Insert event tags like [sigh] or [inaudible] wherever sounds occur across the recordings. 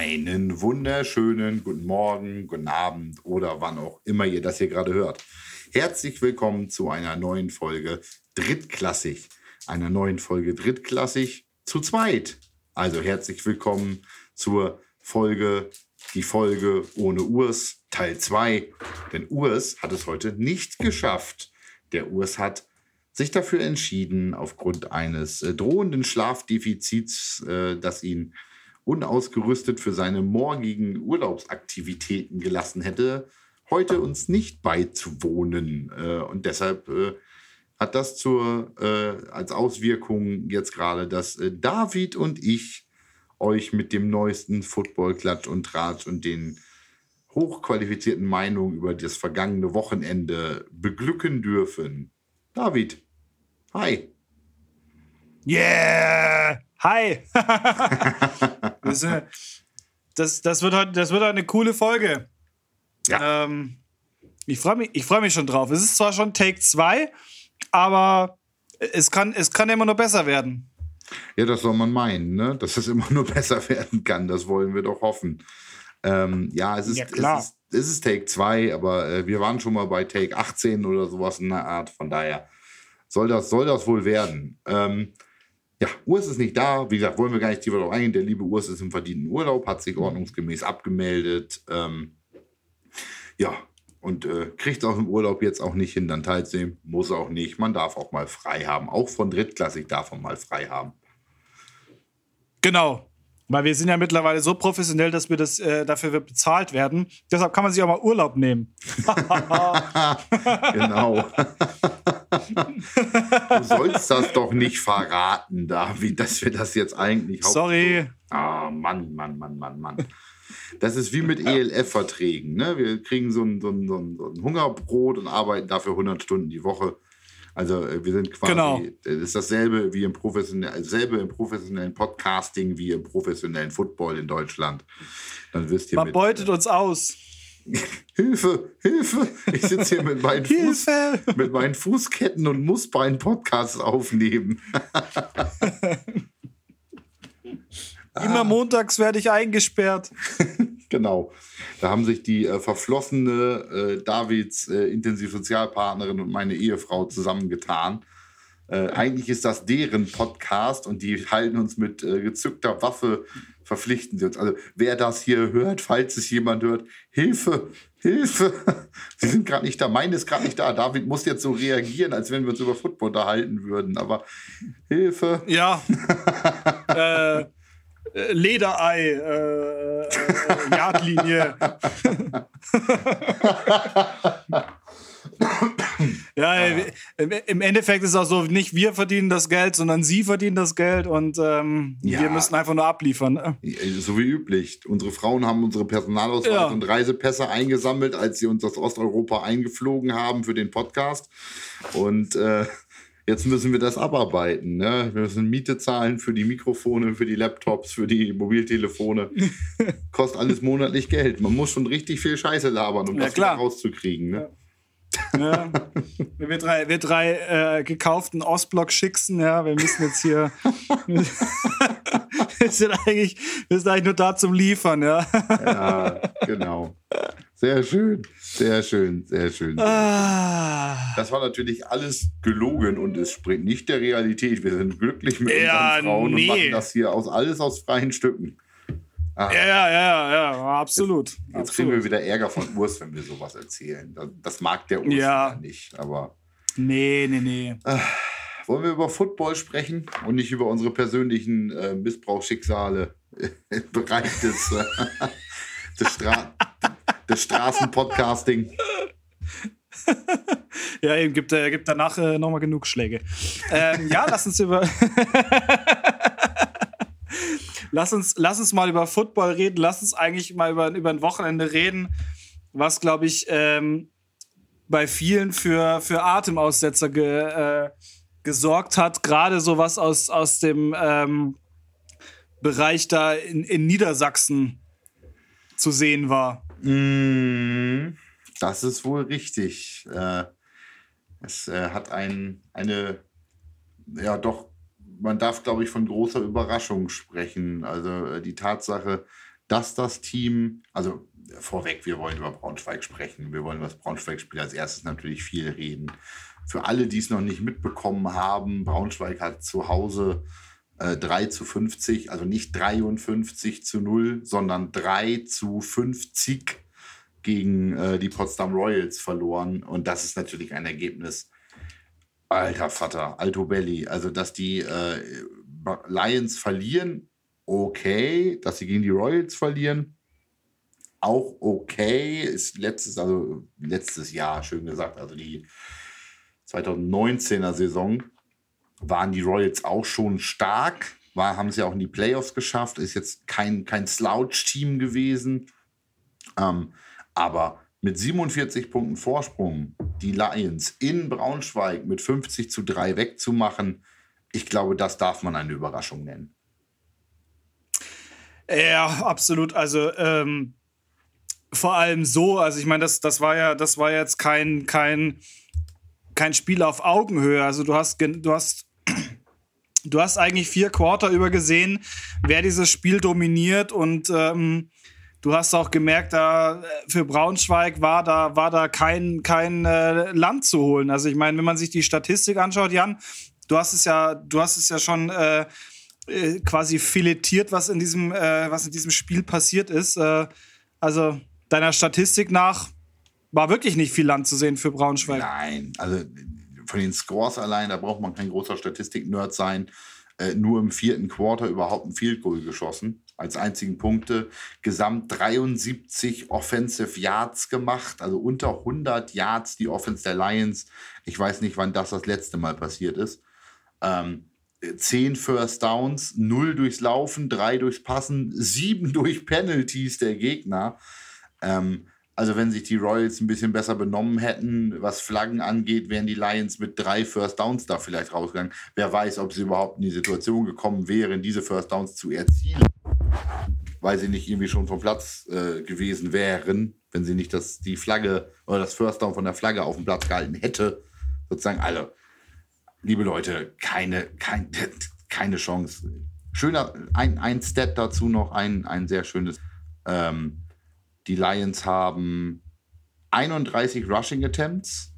Einen wunderschönen guten Morgen, guten Abend oder wann auch immer ihr das hier gerade hört. Herzlich willkommen zu einer neuen Folge Drittklassig. Einer neuen Folge Drittklassig zu zweit. Also herzlich willkommen zur Folge, die Folge ohne Urs, Teil 2. Denn Urs hat es heute nicht geschafft. Der Urs hat sich dafür entschieden, aufgrund eines äh, drohenden Schlafdefizits, äh, das ihn unausgerüstet für seine morgigen Urlaubsaktivitäten gelassen hätte, heute uns nicht beizuwohnen. Äh, und deshalb äh, hat das zur, äh, als Auswirkung jetzt gerade, dass David und ich euch mit dem neuesten Football-Klatsch und Tratsch und den hochqualifizierten Meinungen über das vergangene Wochenende beglücken dürfen. David, hi. Yeah! Hi! [laughs] das, das, das, wird heute, das wird heute eine coole Folge. Ja. Ähm, ich freue mich, freu mich schon drauf. Es ist zwar schon Take 2, aber es kann, es kann immer nur besser werden. Ja, das soll man meinen, ne? dass es immer [laughs] nur besser werden kann. Das wollen wir doch hoffen. Ähm, ja, es ist, ja, klar. Es ist, es ist Take 2, aber äh, wir waren schon mal bei Take 18 oder sowas in der Art. Von daher soll das, soll das wohl werden. Ähm, ja, Urs ist nicht da. Wie gesagt, wollen wir gar nicht tiefer darauf eingehen. Der liebe Urs ist im verdienten Urlaub, hat sich ordnungsgemäß abgemeldet. Ähm, ja, und äh, kriegt auch im Urlaub jetzt auch nicht hin, dann teilzunehmen. Muss auch nicht. Man darf auch mal frei haben. Auch von Drittklassig darf man mal frei haben. Genau. Weil wir sind ja mittlerweile so professionell, dass wir das äh, dafür bezahlt werden. Deshalb kann man sich auch mal Urlaub nehmen. [laughs] [laughs] genau. Du sollst das doch nicht verraten, David, dass wir das jetzt eigentlich. Sorry. Ah, oh, Mann, Mann, Mann, Mann, Mann. Das ist wie mit ELF-Verträgen. Ne? Wir kriegen so ein, so, ein, so ein Hungerbrot und arbeiten dafür 100 Stunden die Woche. Also äh, wir sind quasi, genau. das ist dasselbe wie im professionellen, dasselbe im professionellen Podcasting wie im professionellen Football in Deutschland. Dann wisst ihr Man mit, beutet uns aus. [laughs] Hilfe, Hilfe! Ich sitze hier mit meinen, Fuß, mit meinen Fußketten und muss bei einem Podcast aufnehmen. [laughs] Immer montags werde ich eingesperrt. [laughs] genau. Da haben sich die äh, verflossene äh, Davids äh, Intensivsozialpartnerin und meine Ehefrau zusammengetan. Äh, eigentlich ist das deren Podcast und die halten uns mit äh, gezückter Waffe, verpflichten sie uns. Also wer das hier hört, falls es jemand hört, Hilfe, Hilfe. [laughs] Sie sind gerade nicht da. Meine ist gerade nicht da. David muss jetzt so reagieren, als wenn wir uns über Football unterhalten würden. Aber Hilfe. Ja. [laughs] äh, äh, Lederei, äh, äh, Yardlinie. [laughs] ja, im Endeffekt ist es auch so, nicht wir verdienen das Geld, sondern sie verdienen das Geld und ähm, ja. wir müssen einfach nur abliefern. Ne? So wie üblich. Unsere Frauen haben unsere Personalausweis ja. und Reisepässe eingesammelt, als sie uns aus Osteuropa eingeflogen haben für den Podcast. Und äh, Jetzt müssen wir das abarbeiten. Ne? Wir müssen Miete zahlen für die Mikrofone, für die Laptops, für die Mobiltelefone. [laughs] Kostet alles monatlich Geld. Man muss schon richtig viel Scheiße labern, um ja, das klar. wieder rauszukriegen. Ne? Ja. [laughs] wir drei, wir drei äh, gekauften Ostblock-Schicksen, ja, wir müssen jetzt hier. [laughs] wir, sind eigentlich, wir sind eigentlich nur da zum Liefern, ja. ja, genau. Sehr schön, sehr schön, sehr schön. Ah. Das war natürlich alles gelogen und es springt nicht der Realität. Wir sind glücklich mit ja, unseren Frauen nee. und machen das hier aus alles aus freien Stücken. Ah. Ja, ja, ja, ja, absolut. Jetzt, jetzt absolut. kriegen wir wieder Ärger von Urs, wenn wir sowas erzählen. Das, das mag der Urs ja. nicht, aber. Nee, nee, nee. Äh, wollen wir über Football sprechen und nicht über unsere persönlichen äh, Missbrauchsschicksale [laughs] im Bereich des, äh, [laughs] des Stra des Straßenpodcasting. [laughs] ja, eben gibt, äh, gibt danach äh, nochmal genug Schläge. Ähm, ja, lass uns über. Lass, uns, lass uns mal über Football reden. Lass uns eigentlich mal über, über ein Wochenende reden, was, glaube ich, ähm, bei vielen für, für Atemaussetzer ge, äh, gesorgt hat. Gerade so was aus, aus dem ähm, Bereich da in, in Niedersachsen zu sehen war. Mm, das ist wohl richtig. Äh, es äh, hat ein, eine, ja doch, man darf, glaube ich, von großer Überraschung sprechen. Also äh, die Tatsache, dass das Team, also vorweg, wir wollen über Braunschweig sprechen. Wir wollen über das Braunschweig-Spiel als erstes natürlich viel reden. Für alle, die es noch nicht mitbekommen haben, Braunschweig hat zu Hause äh, 3 zu 50, also nicht 53 zu 0, sondern 3 zu 50 gegen äh, die Potsdam Royals verloren. Und das ist natürlich ein Ergebnis. Alter Vater, Alto Belli. Also, dass die äh, Lions verlieren, okay. Dass sie gegen die Royals verlieren, auch okay. Ist letztes, also letztes Jahr, schön gesagt, also die 2019er Saison waren die Royals auch schon stark. War, haben sie auch in die Playoffs geschafft. Ist jetzt kein, kein Slouch-Team gewesen. Ähm, aber mit 47 Punkten Vorsprung die Lions in Braunschweig mit 50 zu 3 wegzumachen, ich glaube, das darf man eine Überraschung nennen. Ja, absolut. Also ähm, vor allem so, also ich meine, das, das war ja, das war jetzt kein, kein, kein Spiel auf Augenhöhe. Also du hast, du hast, du hast eigentlich vier Quarter über gesehen, wer dieses Spiel dominiert und ähm, du hast auch gemerkt, da für Braunschweig war da, war da kein, kein äh, Land zu holen. Also ich meine, wenn man sich die Statistik anschaut, Jan, du hast es ja, du hast es ja schon äh, äh, quasi filetiert, was in diesem, äh, was in diesem Spiel passiert ist. Äh, also deiner Statistik nach war wirklich nicht viel Land zu sehen für Braunschweig. Nein, also von den Scores allein, da braucht man kein großer Statistik-Nerd sein. Äh, nur im vierten Quarter überhaupt ein Field Goal geschossen als einzigen Punkte. Gesamt 73 Offensive Yards gemacht, also unter 100 Yards die Offense der Lions. Ich weiß nicht, wann das das letzte Mal passiert ist. Ähm, 10 First Downs, 0 durchs Laufen, 3 durchs Passen, 7 [laughs] durch Penalties der Gegner. Ähm, also wenn sich die Royals ein bisschen besser benommen hätten, was Flaggen angeht, wären die Lions mit drei First Downs da vielleicht rausgegangen. Wer weiß, ob sie überhaupt in die Situation gekommen wären, diese First Downs zu erzielen, weil sie nicht irgendwie schon vom Platz äh, gewesen wären, wenn sie nicht das, die Flagge oder das First Down von der Flagge auf dem Platz gehalten hätte. Sozusagen alle. Liebe Leute, keine, kein, [laughs] keine Chance. Schöner, ein, ein Stat dazu noch, ein, ein sehr schönes. Ähm, die Lions haben 31 Rushing Attempts,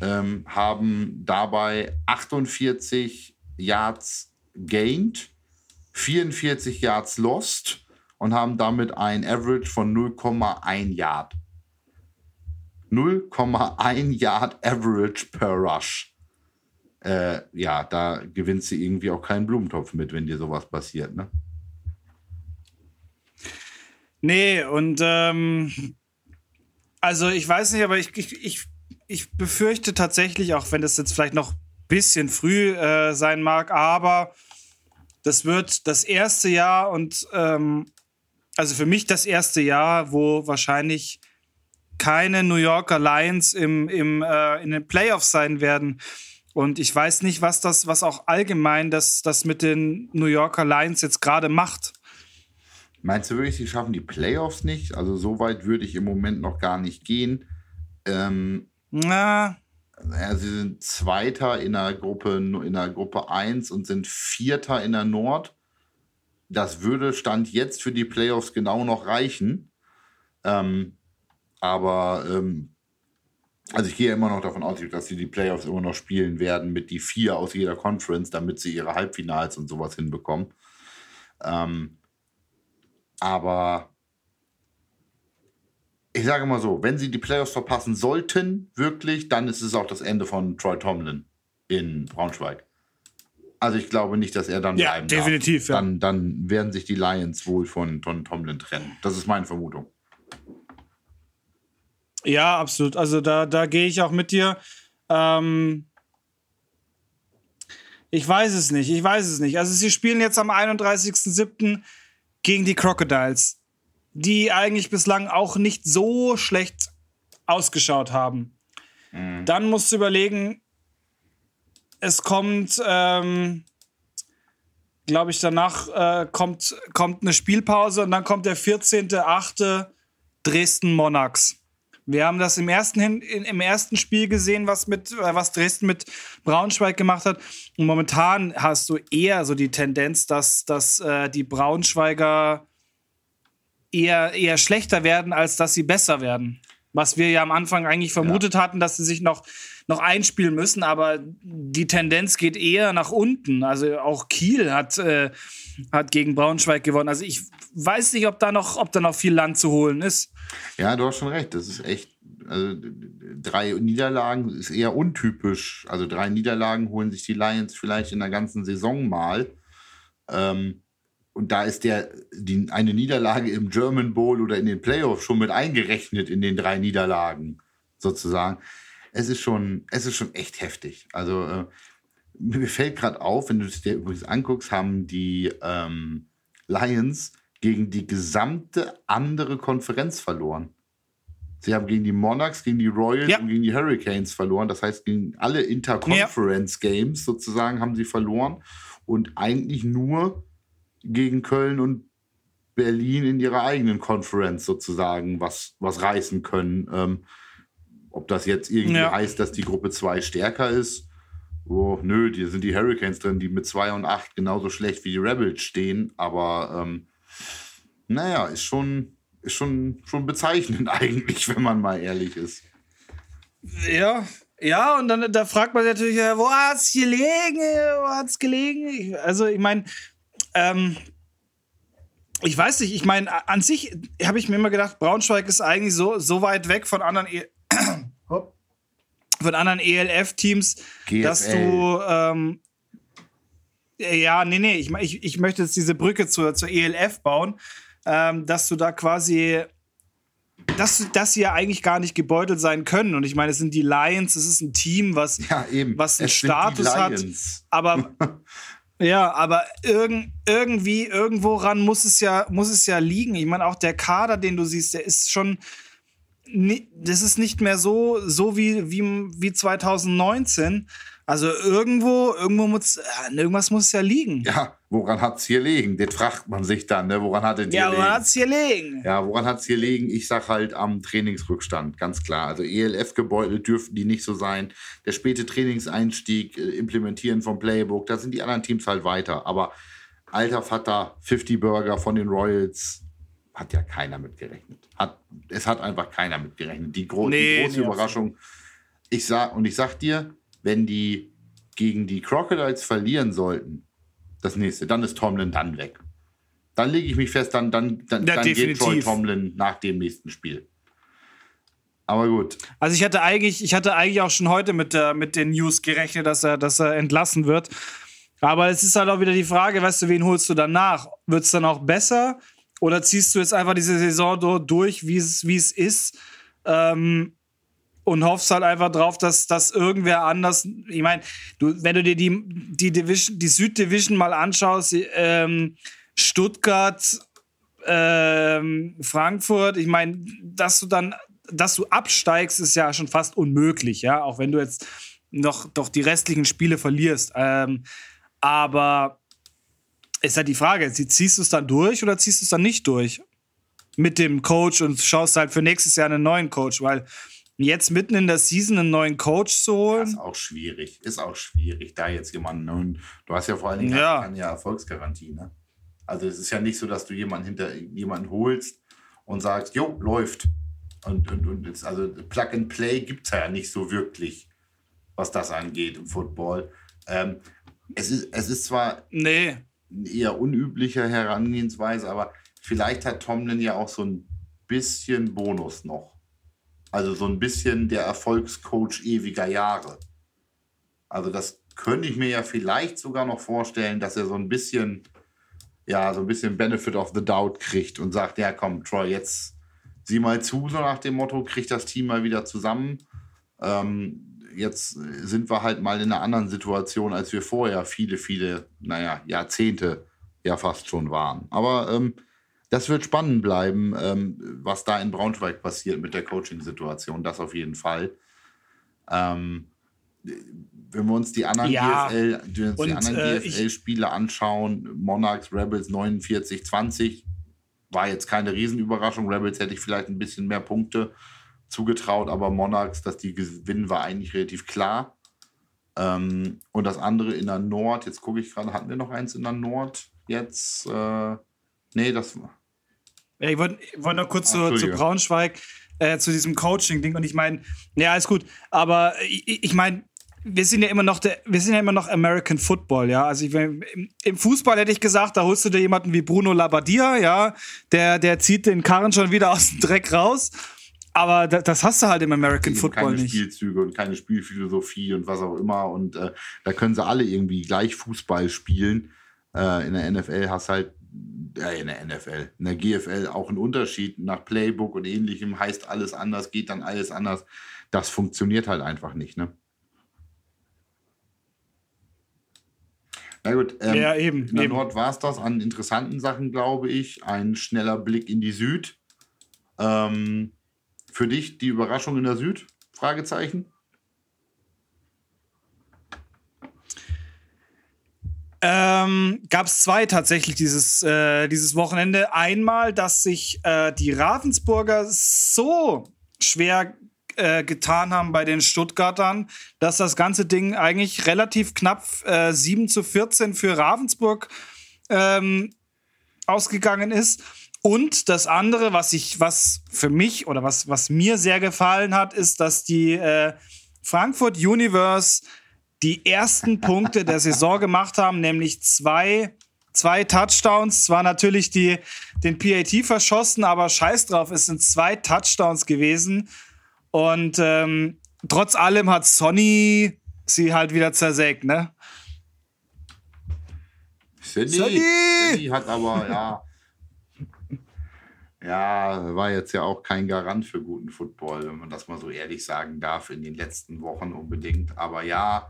ähm, haben dabei 48 Yards gained, 44 Yards lost und haben damit ein Average von 0,1 Yard. 0,1 Yard Average per Rush. Äh, ja, da gewinnst du irgendwie auch keinen Blumentopf mit, wenn dir sowas passiert, ne? Nee, und ähm, also ich weiß nicht, aber ich, ich, ich, ich befürchte tatsächlich, auch wenn das jetzt vielleicht noch ein bisschen früh äh, sein mag, aber das wird das erste Jahr und ähm, also für mich das erste Jahr, wo wahrscheinlich keine New Yorker Lions im, im, äh, in den Playoffs sein werden. Und ich weiß nicht, was das, was auch allgemein das, das mit den New Yorker Lions jetzt gerade macht. Meinst du wirklich, sie schaffen die Playoffs nicht? Also so weit würde ich im Moment noch gar nicht gehen. Ähm, Na. Ja, sie sind Zweiter in der Gruppe in der Gruppe 1 und sind Vierter in der Nord. Das würde Stand jetzt für die Playoffs genau noch reichen. Ähm, aber ähm, also ich gehe immer noch davon aus, dass sie die Playoffs immer noch spielen werden mit die vier aus jeder Conference, damit sie ihre Halbfinals und sowas hinbekommen. Ähm, aber ich sage mal so, wenn sie die Playoffs verpassen sollten, wirklich, dann ist es auch das Ende von Troy Tomlin in Braunschweig. Also ich glaube nicht, dass er dann ja, bleiben definitiv, darf. Ja. Dann, werden sich die Lions wohl von, von Tomlin trennen. Das ist meine Vermutung. Ja, absolut. Also da, da gehe ich auch mit dir. Ähm ich weiß es nicht. Ich weiß es nicht. Also sie spielen jetzt am 31.07 gegen die Crocodiles, die eigentlich bislang auch nicht so schlecht ausgeschaut haben. Mhm. Dann musst du überlegen, es kommt, ähm, glaube ich, danach äh, kommt, kommt eine Spielpause und dann kommt der 14.8. Dresden Monarchs. Wir haben das im ersten, in, im ersten Spiel gesehen, was, mit, äh, was Dresden mit Braunschweig gemacht hat. Und momentan hast du eher so die Tendenz, dass, dass äh, die Braunschweiger eher, eher schlechter werden, als dass sie besser werden. Was wir ja am Anfang eigentlich vermutet ja. hatten, dass sie sich noch, noch einspielen müssen, aber die Tendenz geht eher nach unten. Also auch Kiel hat, äh, hat gegen Braunschweig gewonnen. Also ich weiß nicht, ob da noch, ob da noch viel Land zu holen ist. Ja, du hast schon recht. Das ist echt. Also drei Niederlagen ist eher untypisch. Also drei Niederlagen holen sich die Lions vielleicht in der ganzen Saison mal. Ähm, und da ist der, die, eine Niederlage im German Bowl oder in den Playoffs schon mit eingerechnet in den drei Niederlagen, sozusagen. Es ist schon, es ist schon echt heftig. Also äh, mir fällt gerade auf, wenn du es dir übrigens anguckst, haben die ähm, Lions gegen die gesamte andere Konferenz verloren. Sie haben gegen die Monarchs, gegen die Royals ja. und gegen die Hurricanes verloren. Das heißt, gegen alle Interconference Games sozusagen haben sie verloren und eigentlich nur gegen Köln und Berlin in ihrer eigenen Conference sozusagen was, was reißen können. Ähm, ob das jetzt irgendwie ja. heißt, dass die Gruppe 2 stärker ist. Oh, nö, hier sind die Hurricanes drin, die mit 2 und 8 genauso schlecht wie die Rebels stehen. Aber ähm, naja, ist schon, ist schon, schon bezeichnend [laughs] eigentlich, wenn man mal ehrlich ist. Ja, ja, und dann da fragt man sich natürlich, wo hat es gelegen? Wo hat es gelegen? Also, ich meine, ähm, ich weiß nicht, ich meine, an sich habe ich mir immer gedacht, Braunschweig ist eigentlich so, so weit weg von anderen, e von anderen ELF-Teams, dass du, ähm, ja, nee, nee, ich, ich, ich möchte jetzt diese Brücke zur, zur ELF bauen, ähm, dass du da quasi, dass, dass sie ja eigentlich gar nicht gebeutelt sein können. Und ich meine, es sind die Lions, es ist ein Team, was, ja, was einen Status hat. Aber [laughs] Ja, aber irg irgendwie, irgendwo ran muss es ja, muss es ja liegen. Ich meine, auch der Kader, den du siehst, der ist schon, das ist nicht mehr so, so wie, wie, wie 2019. Also irgendwo, irgendwo muss, äh, irgendwas muss ja liegen. Ja, woran hat es hier liegen? Das fragt man sich dann, ne? Woran hat es hier ja, liegen? Ja, woran hat es hier liegen? Ja, woran hat es hier liegen? Ich sag halt am Trainingsrückstand, ganz klar. Also ELF gebeutelt dürften die nicht so sein. Der späte Trainingseinstieg, äh, Implementieren vom Playbook, da sind die anderen Teams halt weiter. Aber alter Vater, 50 Burger von den Royals, hat ja keiner mitgerechnet. Hat, es hat einfach keiner mitgerechnet. Die, gro nee, die große Überraschung. Ich sag, und ich sag dir, wenn die gegen die Crocodiles verlieren sollten, das nächste, dann ist Tomlin dann weg. Dann lege ich mich fest, dann, dann, dann, ja, dann geht Troy Tomlin nach dem nächsten Spiel. Aber gut. Also ich hatte eigentlich, ich hatte eigentlich auch schon heute mit, der, mit den News gerechnet, dass er, dass er entlassen wird. Aber es ist halt auch wieder die Frage, weißt du, wen holst du danach? Wird es dann auch besser? Oder ziehst du jetzt einfach diese Saison durch, wie es, ist? Ähm, und hoffst halt einfach drauf, dass, dass irgendwer anders. Ich meine, du, wenn du dir die, die Division, die Süddivision mal anschaust, ähm, Stuttgart, ähm, Frankfurt, ich meine, dass du dann, dass du absteigst, ist ja schon fast unmöglich, ja, auch wenn du jetzt noch doch die restlichen Spiele verlierst. Ähm, aber ist halt die Frage, ziehst du es dann durch oder ziehst du es dann nicht durch? Mit dem Coach und schaust halt für nächstes Jahr einen neuen Coach, weil Jetzt mitten in der Season einen neuen Coach zu holen. ist auch schwierig. Ist auch schwierig, da jetzt jemanden. Und du hast ja vor allen Dingen ja. keine Erfolgsgarantie. Ne? Also es ist ja nicht so, dass du jemanden hinter jemanden holst und sagst, jo, läuft. Und, und, und jetzt, also Plug and Play gibt es ja nicht so wirklich, was das angeht im Football. Ähm, es, ist, es ist zwar nee. Eher unübliche Herangehensweise, aber vielleicht hat Tomlin ja auch so ein bisschen Bonus noch. Also so ein bisschen der Erfolgscoach ewiger Jahre. Also das könnte ich mir ja vielleicht sogar noch vorstellen, dass er so ein bisschen, ja, so ein bisschen Benefit of the Doubt kriegt und sagt, ja komm, Troy, jetzt sieh mal zu, so nach dem Motto, kriegt das Team mal wieder zusammen. Ähm, jetzt sind wir halt mal in einer anderen Situation, als wir vorher viele, viele, naja, Jahrzehnte ja fast schon waren. Aber ähm, das wird spannend bleiben, ähm, was da in Braunschweig passiert mit der Coaching-Situation. Das auf jeden Fall. Ähm, wenn wir uns die anderen ja. GFL, die, und, die anderen äh, GFL-Spiele anschauen, Monarchs, Rebels 49, 20, war jetzt keine Riesenüberraschung. Rebels hätte ich vielleicht ein bisschen mehr Punkte zugetraut, aber Monarchs, dass die gewinnen, war eigentlich relativ klar. Ähm, und das andere in der Nord, jetzt gucke ich gerade, hatten wir noch eins in der Nord jetzt? Äh, nee, das war. Ja, ich wollte wollt noch kurz Ach, zu, zu Braunschweig, äh, zu diesem Coaching-Ding. Und ich meine, ja, alles gut. Aber ich, ich meine, wir sind ja immer noch der, wir sind ja immer noch American Football, ja. Also ich, im, im, Fußball hätte ich gesagt, da holst du dir jemanden wie Bruno Labbadia, ja, der, der zieht den Karren schon wieder aus dem Dreck raus. Aber das, das hast du halt im American Football keine nicht. Keine Spielzüge und keine Spielphilosophie und was auch immer. Und äh, da können sie alle irgendwie gleich Fußball spielen. Äh, in der NFL hast halt äh, in der NFL, in der GFL auch ein Unterschied nach Playbook und ähnlichem, heißt alles anders, geht dann alles anders. Das funktioniert halt einfach nicht, ne? Na gut, ähm, ja, eben. In der eben. Nord war es das an interessanten Sachen, glaube ich. Ein schneller Blick in die Süd. Ähm, für dich die Überraschung in der Süd? Fragezeichen. Ähm, Gab es zwei tatsächlich dieses, äh, dieses Wochenende. Einmal, dass sich äh, die Ravensburger so schwer äh, getan haben bei den Stuttgartern, dass das ganze Ding eigentlich relativ knapp äh, 7 zu 14 für Ravensburg ähm, ausgegangen ist. Und das andere, was ich, was für mich oder was, was mir sehr gefallen hat, ist, dass die äh, Frankfurt Universe die ersten [laughs] Punkte der Saison gemacht haben, nämlich zwei, zwei Touchdowns. Zwar natürlich die, den PAT verschossen, aber scheiß drauf, es sind zwei Touchdowns gewesen. Und ähm, trotz allem hat Sonny sie halt wieder zersägt, ne? Sonny, Sonny hat aber, ja. Ja, war jetzt ja auch kein Garant für guten Football, wenn man das mal so ehrlich sagen darf, in den letzten Wochen unbedingt. Aber ja,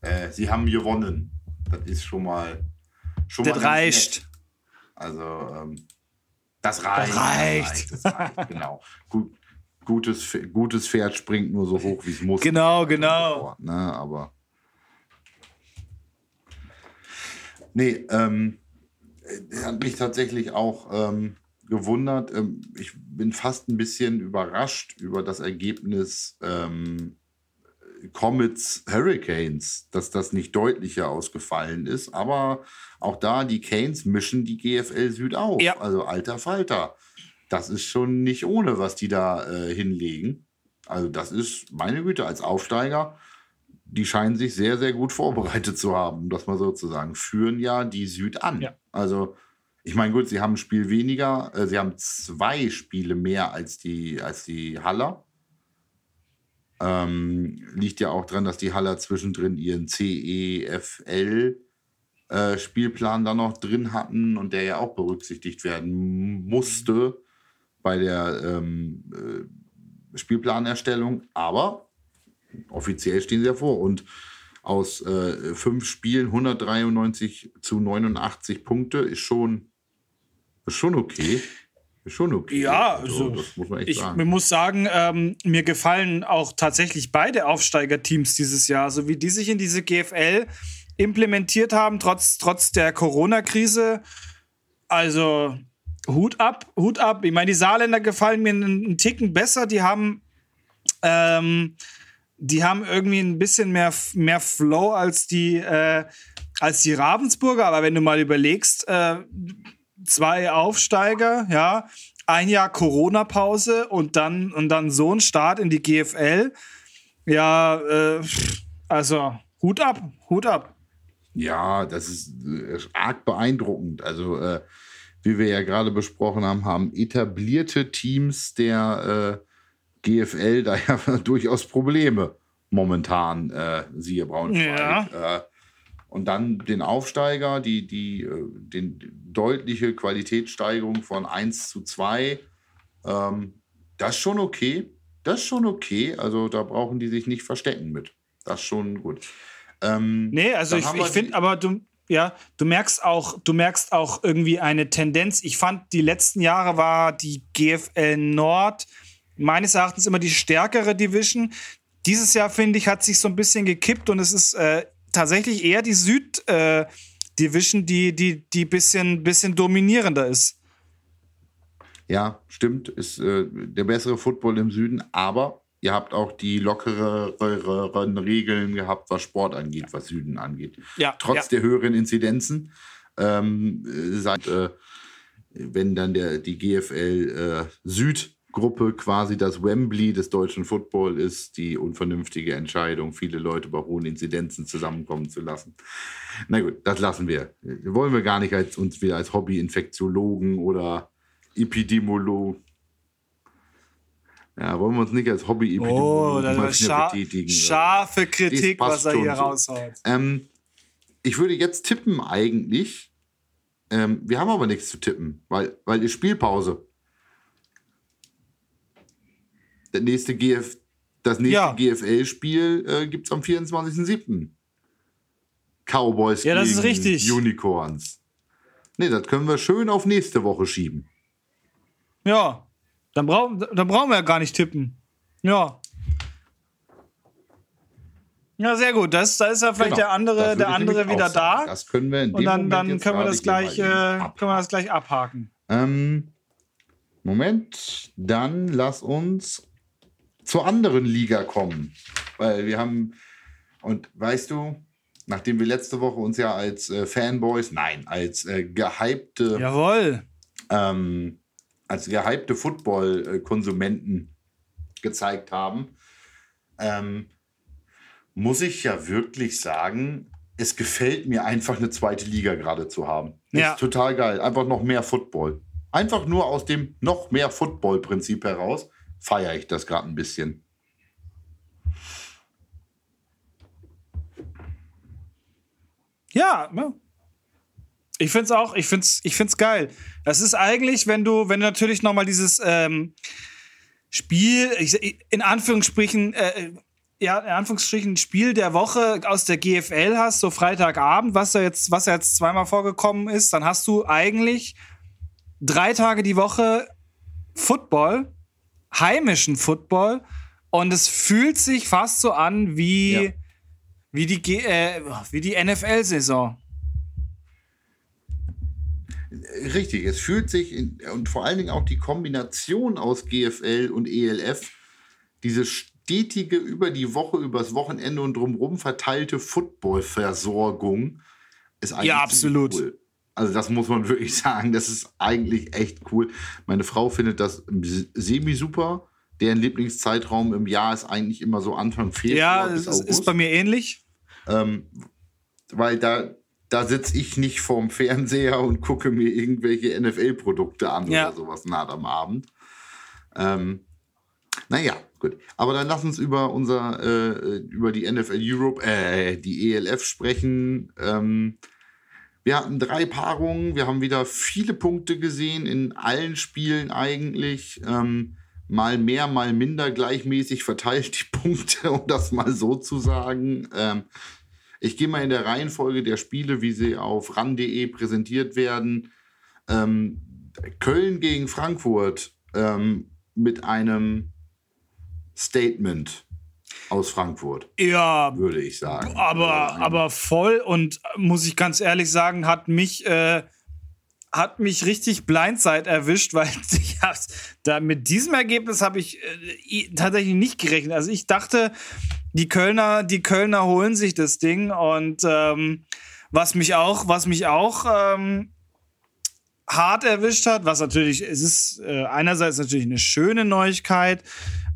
äh, sie haben gewonnen. Das ist schon mal. Schon das mal reicht. Also, ähm, das reicht. Das reicht. Das reicht, das reicht genau. Gut, gutes, gutes Pferd springt nur so hoch, wie es muss. Genau, genau. Ne? Aber. Nee, ähm, hat mich tatsächlich auch ähm, gewundert. Ähm, ich bin fast ein bisschen überrascht über das Ergebnis ähm, Comets Hurricanes, dass das nicht deutlicher ausgefallen ist. Aber auch da, die Canes mischen die GFL Süd auf. Ja. Also alter Falter das ist schon nicht ohne, was die da äh, hinlegen. Also das ist, meine Güte, als Aufsteiger, die scheinen sich sehr, sehr gut vorbereitet zu haben, das mal sozusagen. Führen ja die Süd an. Ja. Also, ich meine, gut, sie haben ein Spiel weniger, äh, sie haben zwei Spiele mehr als die, als die Haller. Ähm, liegt ja auch dran, dass die Haller zwischendrin ihren CEFL äh, Spielplan da noch drin hatten und der ja auch berücksichtigt werden musste bei der ähm, äh, Spielplanerstellung, aber offiziell stehen sie ja vor. Und aus äh, fünf Spielen 193 zu 89 Punkte ist schon, ist schon okay. Ist schon okay. Ja, also, das muss man echt ich sagen. muss sagen, ähm, mir gefallen auch tatsächlich beide Aufsteigerteams dieses Jahr, so wie die sich in diese GFL implementiert haben, trotz, trotz der Corona-Krise. Also, Hut ab, Hut ab. Ich meine, die Saarländer gefallen mir einen, Ticken besser. Die haben, ähm, die haben irgendwie ein bisschen mehr, mehr Flow als die, äh, als die Ravensburger. Aber wenn du mal überlegst, äh, zwei Aufsteiger, ja, ein Jahr Corona-Pause und dann, und dann so ein Start in die GFL. Ja, äh, also Hut ab, Hut ab. Ja, das ist äh, arg beeindruckend. Also, äh, wie wir ja gerade besprochen haben, haben etablierte Teams der äh, GFL da [laughs] ja durchaus Probleme momentan, äh, siehe Braunschweig. Ja. Und dann den Aufsteiger, die, die, äh, den deutliche Qualitätssteigerung von 1 zu 2. Ähm, das ist schon okay. Das ist schon okay. Also da brauchen die sich nicht verstecken mit. Das ist schon gut. Ähm, nee, also ich, ich finde, aber du, ja, du merkst auch, du merkst auch irgendwie eine Tendenz. Ich fand, die letzten Jahre war die GFL Nord meines Erachtens immer die stärkere Division. Dieses Jahr, finde ich, hat sich so ein bisschen gekippt und es ist äh, tatsächlich eher die Süd-Division, äh, die, die, die bisschen, bisschen dominierender ist. Ja, stimmt. Ist äh, der bessere Football im Süden, aber Ihr habt auch die lockereren Regeln gehabt, was Sport angeht, was Süden angeht. Ja, Trotz ja. der höheren Inzidenzen. Ähm, seit, äh, wenn dann der, die GFL äh, Südgruppe quasi das Wembley des deutschen Football ist, die unvernünftige Entscheidung, viele Leute bei hohen Inzidenzen zusammenkommen zu lassen. Na gut, das lassen wir. Wollen wir gar nicht als, uns wieder als Hobby-Infektiologen oder Epidemiologen ja, wollen wir uns nicht als hobby oh, scha betätigen. Scharfe Kritik, was er hier raushaut. Ähm, ich würde jetzt tippen eigentlich. Ähm, wir haben aber nichts zu tippen, weil, weil die Spielpause. Der nächste GF, das nächste ja. GFL-Spiel äh, gibt es am 24.07. Cowboys ja, das gegen ist richtig. Unicorns. Nee, das können wir schön auf nächste Woche schieben. Ja, dann, brauch, dann brauchen wir ja gar nicht tippen. Ja. Ja, sehr gut. Das, da ist ja vielleicht genau. der andere, der andere wieder da. Das können wir in dem Und dann, dann können, wir das gleich, äh, können wir das gleich abhaken. Ähm, Moment, dann lass uns zur anderen Liga kommen. Weil wir haben, und weißt du, nachdem wir letzte Woche uns ja als äh, Fanboys, nein, als äh, gehypte Jawohl. Ähm, als gehypte Football-Konsumenten gezeigt haben, ähm, muss ich ja wirklich sagen, es gefällt mir einfach eine zweite Liga gerade zu haben. Ja. Ist total geil. Einfach noch mehr Football. Einfach nur aus dem noch mehr Football-Prinzip heraus feiere ich das gerade ein bisschen. Ja, ja. Ich finde es auch, ich finde es ich find's geil. Das ist eigentlich, wenn du, wenn du natürlich nochmal dieses ähm, Spiel, ich, in Anführungsstrichen, äh, ja, in Anführungsstrichen Spiel der Woche aus der GFL hast, so Freitagabend, was ja jetzt, was ja jetzt zweimal vorgekommen ist, dann hast du eigentlich drei Tage die Woche Football, heimischen Football, und es fühlt sich fast so an wie, ja. wie die, äh, wie die NFL-Saison. Richtig, es fühlt sich in, und vor allen Dingen auch die Kombination aus GFL und ELF, diese stetige über die Woche, übers Wochenende und drumherum verteilte Footballversorgung ist eigentlich ja, absolut. cool. Also das muss man [laughs] wirklich sagen, das ist eigentlich echt cool. Meine Frau findet das semi super. Deren Lieblingszeitraum im Jahr ist eigentlich immer so Anfang Februar. Ja, es ist bei mir ähnlich. Ähm, weil da da sitze ich nicht vorm Fernseher und gucke mir irgendwelche NFL-Produkte an ja. oder sowas naht am Abend. Ähm, naja, gut. Aber dann lass uns über unser, äh, über die NFL Europe, äh, die ELF sprechen. Ähm, wir hatten drei Paarungen, wir haben wieder viele Punkte gesehen in allen Spielen eigentlich. Ähm, mal mehr, mal minder gleichmäßig verteilt die [laughs] Punkte, um das mal so zu sagen. Ähm, ich gehe mal in der Reihenfolge der Spiele, wie sie auf ran.de präsentiert werden. Ähm, Köln gegen Frankfurt ähm, mit einem Statement aus Frankfurt. Ja, würde ich sagen. Aber, aber voll und muss ich ganz ehrlich sagen, hat mich äh, hat mich richtig Blindside erwischt, weil [laughs] ich da mit diesem Ergebnis habe ich äh, tatsächlich nicht gerechnet. Also ich dachte, die Kölner, die Kölner holen sich das Ding und ähm, was mich auch, was mich auch ähm, hart erwischt hat, was natürlich, es ist äh, einerseits natürlich eine schöne Neuigkeit,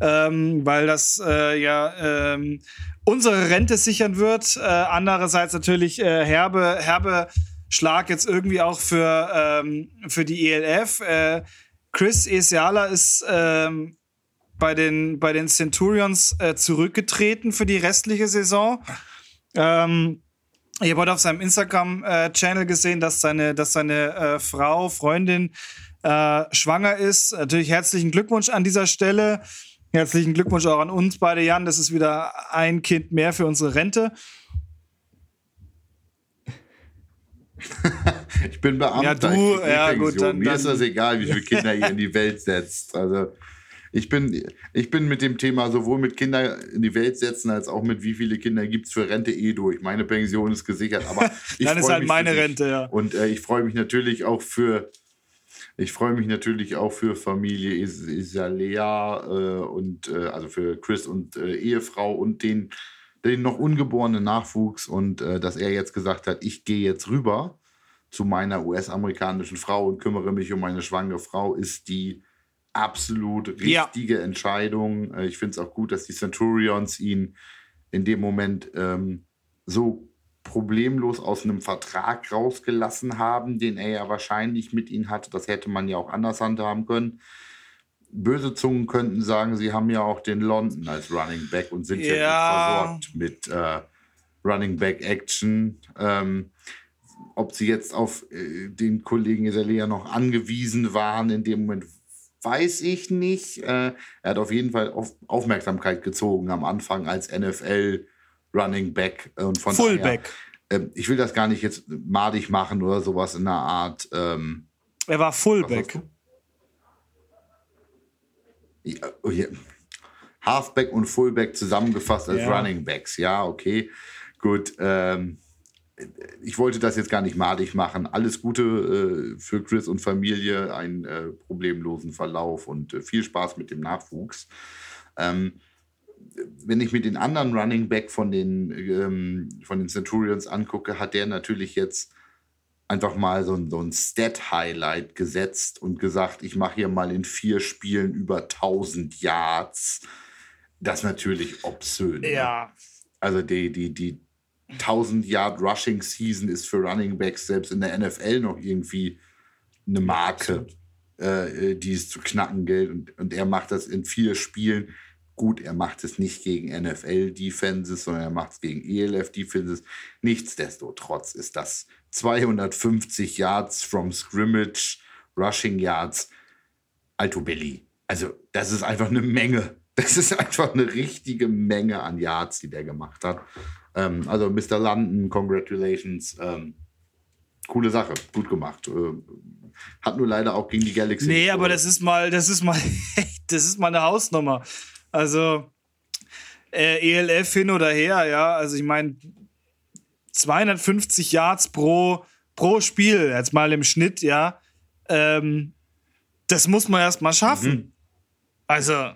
ähm, weil das äh, ja ähm, unsere Rente sichern wird. Äh, andererseits natürlich äh, herbe, herbe Schlag jetzt irgendwie auch für, ähm, für die ELF. Äh, Chris Esiala ist ähm, bei, den, bei den Centurions äh, zurückgetreten für die restliche Saison. Ähm, ich habe heute auf seinem Instagram-Channel gesehen, dass seine, dass seine äh, Frau, Freundin äh, schwanger ist. Natürlich herzlichen Glückwunsch an dieser Stelle. Herzlichen Glückwunsch auch an uns beide, Jan. Das ist wieder ein Kind mehr für unsere Rente. [laughs] ich bin Beamter. Ja, du, ja, gut, dann, Mir dann, ist das egal, wie viele Kinder ihr in die Welt setzt. Also ich bin, ich bin mit dem Thema sowohl mit Kinder in die Welt setzen, als auch mit wie viele Kinder gibt es für Rente eh durch. Meine Pension ist gesichert, aber [laughs] dann ist halt meine Rente, ja. Und äh, ich freue mich natürlich auch für ich freue mich natürlich auch für Familie Is Isalea äh, und äh, also für Chris und äh, Ehefrau und den den noch ungeborenen Nachwuchs und äh, dass er jetzt gesagt hat, ich gehe jetzt rüber zu meiner US-amerikanischen Frau und kümmere mich um meine schwangere Frau, ist die absolut richtige ja. Entscheidung. Äh, ich finde es auch gut, dass die Centurions ihn in dem Moment ähm, so problemlos aus einem Vertrag rausgelassen haben, den er ja wahrscheinlich mit ihnen hatte. Das hätte man ja auch anders handhaben können. Böse Zungen könnten sagen, sie haben ja auch den London als Running Back und sind ja, ja versorgt mit äh, Running Back Action. Ähm, ob sie jetzt auf äh, den Kollegen Isalea noch angewiesen waren in dem Moment, weiß ich nicht. Äh, er hat auf jeden Fall auf Aufmerksamkeit gezogen am Anfang als NFL Running Back und von Fullback. Daher, äh, ich will das gar nicht jetzt madig machen oder sowas in der Art. Ähm, er war Fullback. Ja, oh ja. Halfback und Fullback zusammengefasst als ja. Running Backs. Ja, okay, gut. Ähm, ich wollte das jetzt gar nicht madig machen. Alles Gute äh, für Chris und Familie, einen äh, problemlosen Verlauf und äh, viel Spaß mit dem Nachwuchs. Ähm, wenn ich mir den anderen Running Back von den, ähm, von den Centurions angucke, hat der natürlich jetzt einfach mal so ein, so ein Stat-Highlight gesetzt und gesagt, ich mache hier mal in vier Spielen über 1000 Yards. Das ist natürlich obszön. Ne? Ja. Ne? Also die, die, die 1000 Yard Rushing Season ist für Running Backs selbst in der NFL noch irgendwie eine Marke, äh, die es zu knacken gilt. Und, und er macht das in vier Spielen. Gut, er macht es nicht gegen NFL-Defenses, sondern er macht es gegen ELF-Defenses. Nichtsdestotrotz ist das 250 Yards from Scrimmage, Rushing Yards, Alto Belly. Also, das ist einfach eine Menge. Das ist einfach eine richtige Menge an Yards, die der gemacht hat. Ähm, also Mr. London, congratulations. Ähm, coole Sache, gut gemacht. Äh, hat nur leider auch gegen die Galaxy. Nee, aber das ist mal, das ist mal, [laughs] das ist mal eine Hausnummer. Also äh, ELF hin oder her, ja. Also ich meine, 250 Yards pro, pro Spiel, jetzt mal im Schnitt, ja. Ähm, das muss man erst mal schaffen. Mhm. Also.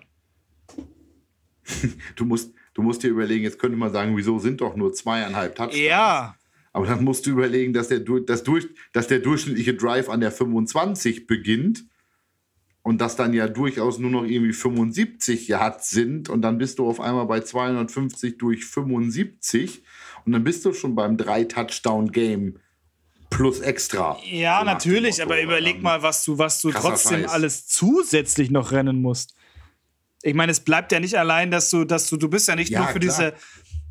[laughs] du musst, Du musst dir überlegen, jetzt könnte man sagen, wieso sind doch nur zweieinhalb Touchdowns? Ja. Aber dann musst du überlegen, dass der, dass durch, dass der durchschnittliche Drive an der 25 beginnt und dass dann ja durchaus nur noch irgendwie 75 Yards sind und dann bist du auf einmal bei 250 durch 75 und dann bist du schon beim Drei-Touchdown-Game plus extra. Ja, so natürlich, aber überleg mal, was du, was du trotzdem Scheiß. alles zusätzlich noch rennen musst. Ich meine, es bleibt ja nicht allein, dass du, dass du, du bist ja nicht ja, nur für klar. diese,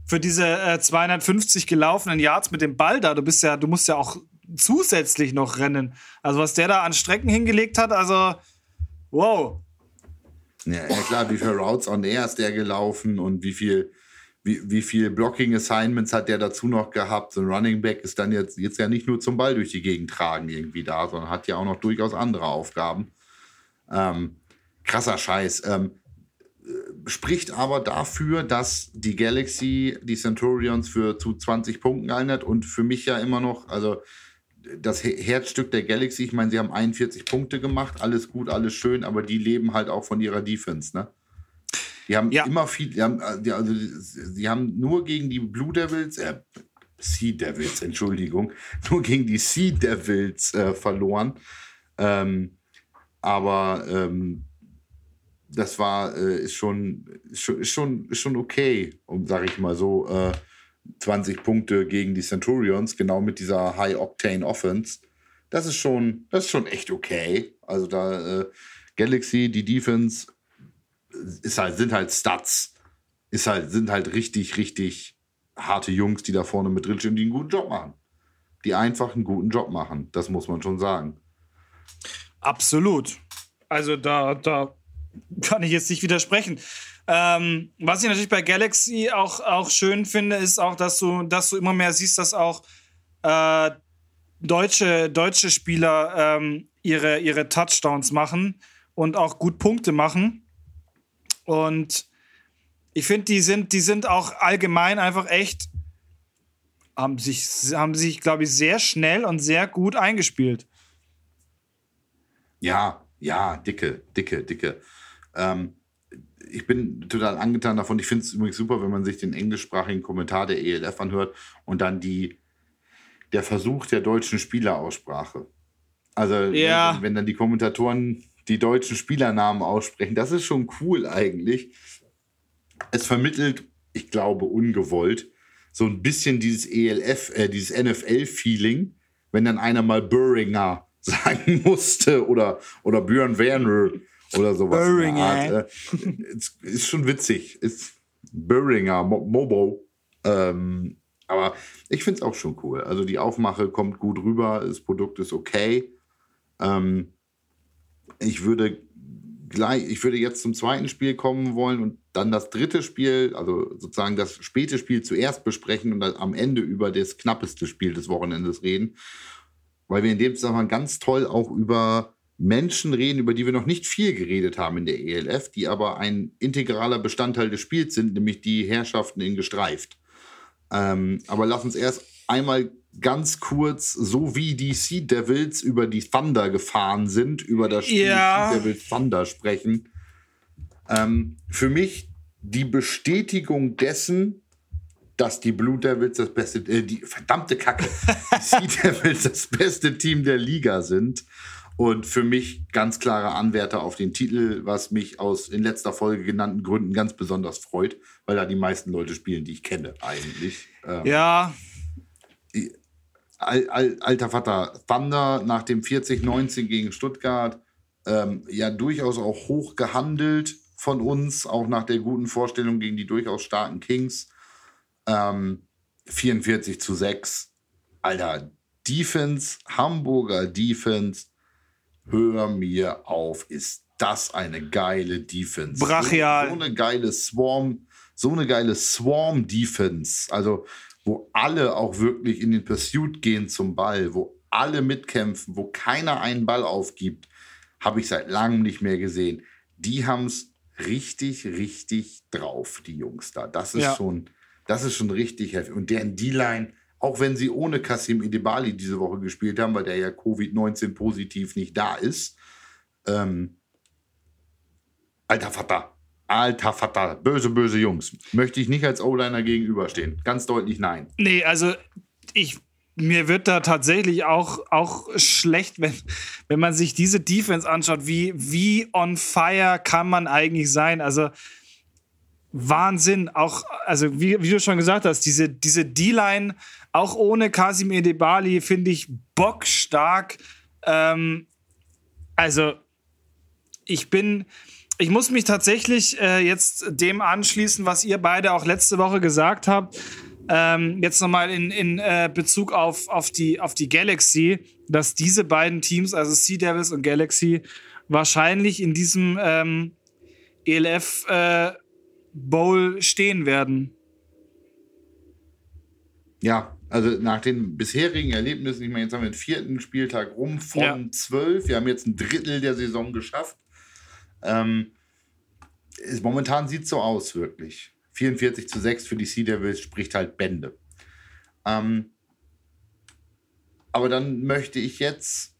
für diese äh, 250 gelaufenen Yards mit dem Ball da. Du bist ja, du musst ja auch zusätzlich noch rennen. Also was der da an Strecken hingelegt hat, also wow. Ja, ja klar, wie viele Routes on Air ist der gelaufen und wie viel, wie, wie viel Blocking Assignments hat der dazu noch gehabt. So ein Running Back ist dann jetzt, jetzt ja nicht nur zum Ball durch die Gegend tragen irgendwie da, sondern hat ja auch noch durchaus andere Aufgaben. Ähm, krasser Scheiß. Ähm, spricht aber dafür, dass die Galaxy die Centurions für zu 20 Punkten geeinert und für mich ja immer noch, also das Herzstück der Galaxy, ich meine, sie haben 41 Punkte gemacht, alles gut, alles schön, aber die leben halt auch von ihrer Defense, ne? Die haben ja. immer viel, die haben, also sie haben nur gegen die Blue Devils, äh, Sea Devils, Entschuldigung, [laughs] nur gegen die Sea Devils äh, verloren. Ähm, aber ähm, das war, äh, ist, schon, ist schon, ist schon, ist schon okay, um, sage ich mal so, äh, 20 Punkte gegen die Centurions, genau mit dieser High-Octane-Offense. Das ist schon, das ist schon echt okay. Also da äh, Galaxy, die Defense ist halt, sind halt Stats. Ist halt, sind halt richtig, richtig harte Jungs, die da vorne mit drin stehen, die einen guten Job machen. Die einfach einen guten Job machen. Das muss man schon sagen. Absolut. Also da, da kann ich jetzt nicht widersprechen. Ähm, was ich natürlich bei Galaxy auch, auch schön finde, ist auch, dass du, dass du immer mehr siehst, dass auch äh, deutsche, deutsche Spieler ähm, ihre, ihre Touchdowns machen und auch gut Punkte machen. Und ich finde, die sind, die sind auch allgemein einfach echt, haben sich, haben sich, glaube ich, sehr schnell und sehr gut eingespielt. Ja, ja, dicke, dicke, dicke. Ähm, ich bin total angetan davon. Ich finde es übrigens super, wenn man sich den englischsprachigen Kommentar der ELF anhört und dann die, der Versuch der deutschen Spieleraussprache. Also Ja. wenn, wenn dann die Kommentatoren die deutschen Spielernamen aussprechen, das ist schon cool eigentlich. Es vermittelt, ich glaube, ungewollt, so ein bisschen dieses ELF, äh, dieses NFL-Feeling, wenn dann einer mal Burringer [laughs] sagen musste oder, oder Björn Werner oder sowas. Burringer. Art. Äh, ist, ist schon witzig. Ist Burringer, Mo Mobo. Ähm, aber ich finde es auch schon cool. Also die Aufmache kommt gut rüber, das Produkt ist okay. Ähm, ich würde gleich, ich würde jetzt zum zweiten Spiel kommen wollen und dann das dritte Spiel, also sozusagen das späte Spiel zuerst besprechen und dann am Ende über das knappeste Spiel des Wochenendes reden. Weil wir in dem Zusammenhang ganz toll auch über Menschen reden, über die wir noch nicht viel geredet haben in der ELF, die aber ein integraler Bestandteil des Spiels sind, nämlich die Herrschaften in Gestreift. Ähm, aber lass uns erst einmal ganz kurz, so wie die Sea Devils über die Thunder gefahren sind, über das Spiel Ja. Sea Devils Thunder sprechen. Ähm, für mich die Bestätigung dessen, dass die Blue Devils das beste, äh, die verdammte Kacke, die Sea [laughs] Devils das beste Team der Liga sind. Und für mich ganz klarer Anwärter auf den Titel, was mich aus in letzter Folge genannten Gründen ganz besonders freut, weil da die meisten Leute spielen, die ich kenne eigentlich. Ähm, Ja, Al, al, alter Vater Thunder nach dem 40-19 gegen Stuttgart ähm, ja durchaus auch hoch gehandelt von uns, auch nach der guten Vorstellung gegen die durchaus starken Kings. Ähm, 44 zu 6. Alter, Defense, Hamburger Defense, hör mir auf, ist das eine geile Defense. Brachial. So, so eine geile Swarm, so eine geile Swarm-Defense. Also, wo alle auch wirklich in den Pursuit gehen zum Ball, wo alle mitkämpfen, wo keiner einen Ball aufgibt, habe ich seit langem nicht mehr gesehen. Die haben es richtig, richtig drauf, die Jungs da. Das ist Ja. schon, das ist schon richtig heftig. Und deren D-Line, auch wenn sie ohne Kasim Idebali diese Woche gespielt haben, weil der ja Covid-19 positiv nicht da ist, ähm, alter Vater, alter Vater, böse, böse Jungs. Möchte ich nicht als O-Liner gegenüberstehen. Ganz deutlich nein. nee, also ich, mir wird da tatsächlich auch, auch schlecht, wenn, wenn man sich diese Defense anschaut. Wie, wie on fire kann man eigentlich sein? Also Wahnsinn. Auch, also wie, wie du schon gesagt hast, diese, diese D-Line, auch ohne Kasim Edebali, finde ich bockstark. Ähm, also, ich bin, ich muss mich tatsächlich äh, jetzt dem anschließen, was ihr beide auch letzte Woche gesagt habt. Ähm, jetzt nochmal in, in äh, Bezug auf, auf, die, auf die Galaxy, dass diese beiden Teams, also Sea Devils und Galaxy, wahrscheinlich in diesem ähm, ELF äh, Bowl stehen werden. Ja, also nach den bisherigen Erlebnissen, ich meine, jetzt haben wir den vierten Spieltag rum von Ja. zwölf. Wir haben jetzt ein Drittel der Saison geschafft. Ähm, es, momentan sieht es so aus, wirklich. 44 zu 6 für die Sea Devils spricht halt Bände. Ähm, aber dann möchte ich jetzt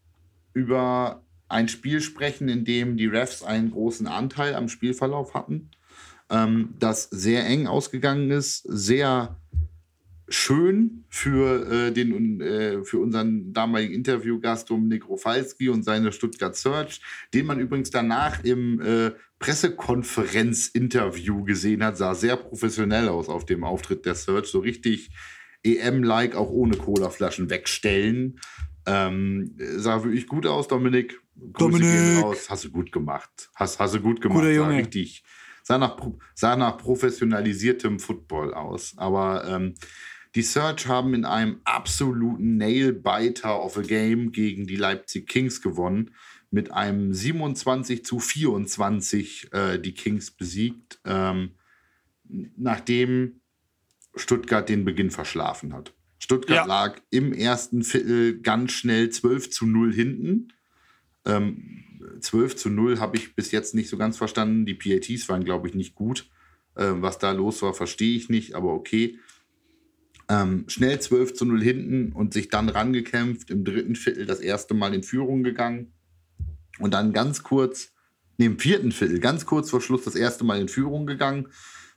über ein Spiel sprechen, in dem die Refs einen großen Anteil am Spielverlauf hatten, ähm, das sehr eng ausgegangen ist, sehr schön für, äh, den, äh, für unseren damaligen Interviewgast Dominik Rofalski und seine Stuttgart Search, den man übrigens danach im äh, Pressekonferenz-Interview gesehen hat, sah sehr professionell aus auf dem Auftritt der Search, so richtig EM-like, auch ohne Colaflaschen wegstellen. Ähm, sah wirklich gut aus, Dominik. Grüße gehen Dominik. raus. Hast du gut gemacht. Hast, hast du gut gemacht. Guter Sah Junge. richtig. Sah nach, sah nach professionalisiertem Football aus. Aber ähm, die Search haben in einem absoluten Nail-Biter of a Game gegen die Leipzig Kings gewonnen. Mit einem 27 zu 24 äh, die Kings besiegt, ähm, nachdem Stuttgart den Beginn verschlafen hat. Stuttgart Ja. lag im ersten Viertel ganz schnell 12 zu 0 hinten. Ähm, 12 zu 0 habe ich bis jetzt nicht so ganz verstanden. Die PATs waren, glaube ich, nicht gut. Ähm, was da los war, verstehe ich nicht, aber okay. Ähm, schnell 12 zu 0 hinten und sich dann rangekämpft. Im dritten Viertel das erste Mal in Führung gegangen. Und dann ganz kurz, nee, im vierten Viertel, ganz kurz vor Schluss das erste Mal in Führung gegangen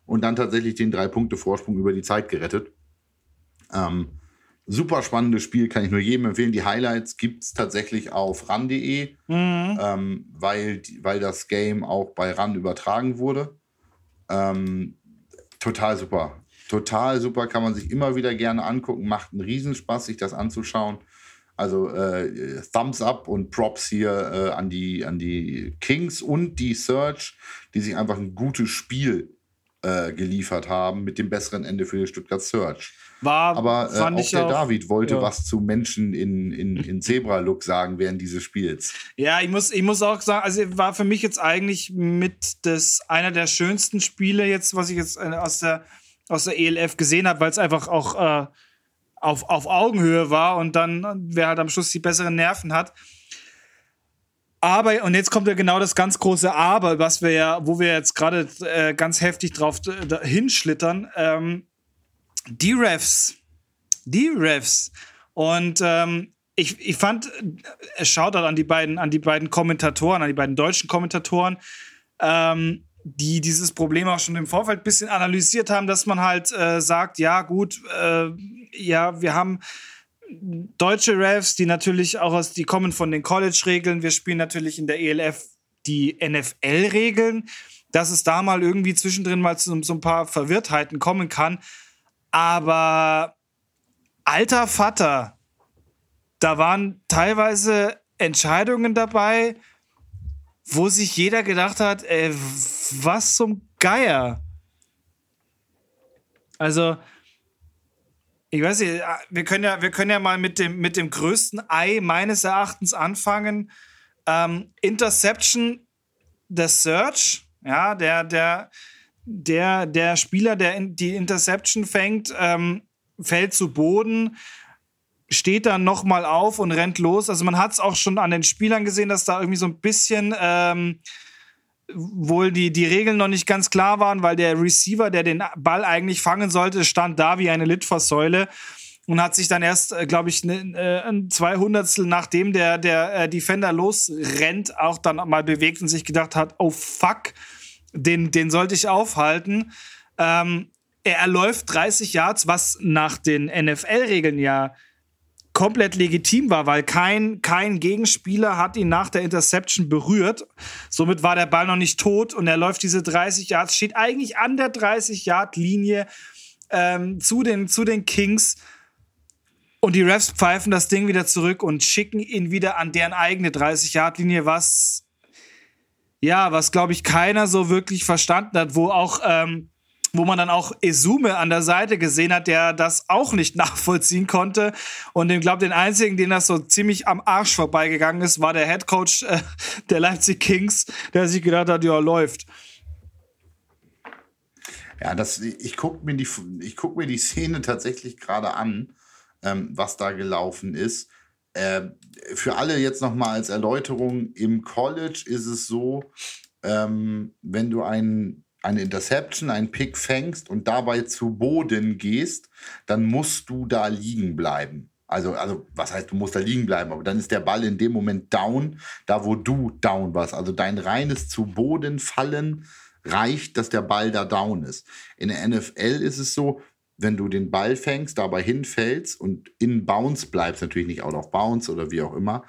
und dann tatsächlich den drei Punkte Vorsprung über die Zeit gerettet. Ähm, super spannendes Spiel, kann ich nur jedem empfehlen. Die Highlights gibt es tatsächlich auf ran.de, mhm. ähm, weil, weil das Game auch bei ran übertragen wurde. Ähm, total super. Total super, kann man sich immer wieder gerne angucken. Macht einen Riesenspaß, sich das anzuschauen. Also äh, Thumbs up und Props hier äh, an, die, an die Kings und die Search, die sich einfach ein gutes Spiel äh, geliefert haben mit dem besseren Ende für die Stuttgart Search. War, Aber äh, auch der auch, David wollte ja. was zu Menschen in, in, in Zebra-Look sagen während dieses Spiels. Ja, ich muss, ich muss auch sagen, also war für mich jetzt eigentlich mit das einer der schönsten Spiele jetzt, was ich jetzt äh, aus der, aus der ELF gesehen habe, weil es einfach auch äh, auf, auf Augenhöhe war und dann, wer halt am Schluss die besseren Nerven hat. Aber, und jetzt kommt ja genau das ganz große Aber, was wir ja, wo wir jetzt gerade äh, ganz heftig drauf äh, hinschlittern. Ähm, die Refs. Die Refs. Und ähm, ich, ich fand, es äh, schaut halt an die beiden, an die beiden Kommentatoren, an die beiden deutschen Kommentatoren, ähm, die dieses Problem auch schon im Vorfeld ein bisschen analysiert haben, dass man halt äh, sagt, ja, gut, äh, ja, wir haben deutsche Refs, die natürlich auch aus, die kommen von den College-Regeln. Wir spielen natürlich in der ELF die NFL-Regeln, dass es da mal irgendwie zwischendrin mal zu so ein paar Verwirrtheiten kommen kann. Aber alter Vater, da waren teilweise Entscheidungen dabei, wo sich jeder gedacht hat, ey, was zum Geier. Also, ich weiß nicht, wir können ja, wir können ja mal mit dem, mit dem größten Ei meines Erachtens anfangen. Ähm, Interception, der Search, ja, der, der, der, der Spieler, der in, die Interception fängt, ähm, fällt zu Boden, steht dann nochmal auf und rennt los. Also man hat es auch schon an den Spielern gesehen, dass da irgendwie so ein bisschen ähm, wohl die, die Regeln noch nicht ganz klar waren, weil der Receiver, der den Ball eigentlich fangen sollte, stand da wie eine Litfaßsäule und hat sich dann erst, äh, glaube ich, ne, äh, ein Zweihundertstel nachdem der, der äh, Defender losrennt, auch dann mal bewegt und sich gedacht hat, oh fuck, den, den sollte ich aufhalten. Ähm, er erläuft 30 Yards, was nach den NFL-Regeln ja komplett legitim war, weil kein, kein Gegenspieler hat ihn nach der Interception berührt. Somit war der Ball noch nicht tot und er läuft diese 30 Yards, steht eigentlich an der 30-Yard-Linie ähm, zu, den, zu den Kings. Und die Refs pfeifen das Ding wieder zurück und schicken ihn wieder an deren eigene 30-Yard-Linie, was ja, was glaube ich keiner so wirklich verstanden hat, wo auch, ähm, wo man dann auch Esume an der Seite gesehen hat, der das auch nicht [laughs] nachvollziehen konnte. Und ich glaube, den einzigen, den das so ziemlich am Arsch vorbeigegangen ist, war der Head Coach äh, [laughs] der Leipzig Kings, der sich gedacht hat, ja, läuft. Ja, das, ich gucke mir, die, guck mir die Szene tatsächlich gerade an, ähm, was da gelaufen ist. Äh, für alle jetzt nochmal als Erläuterung, im College ist es so, ähm, wenn du ein, eine Interception, einen Pick fängst und dabei zu Boden gehst, dann musst du da liegen bleiben. Also, also, was heißt, du musst da liegen bleiben, aber dann ist der Ball in dem Moment down, da wo du down warst. Also dein reines zu Boden fallen reicht, dass der Ball da down ist. In der NFL ist es so, wenn du den Ball fängst, dabei hinfällst und in Bounce bleibst, natürlich nicht out of bounce oder wie auch immer,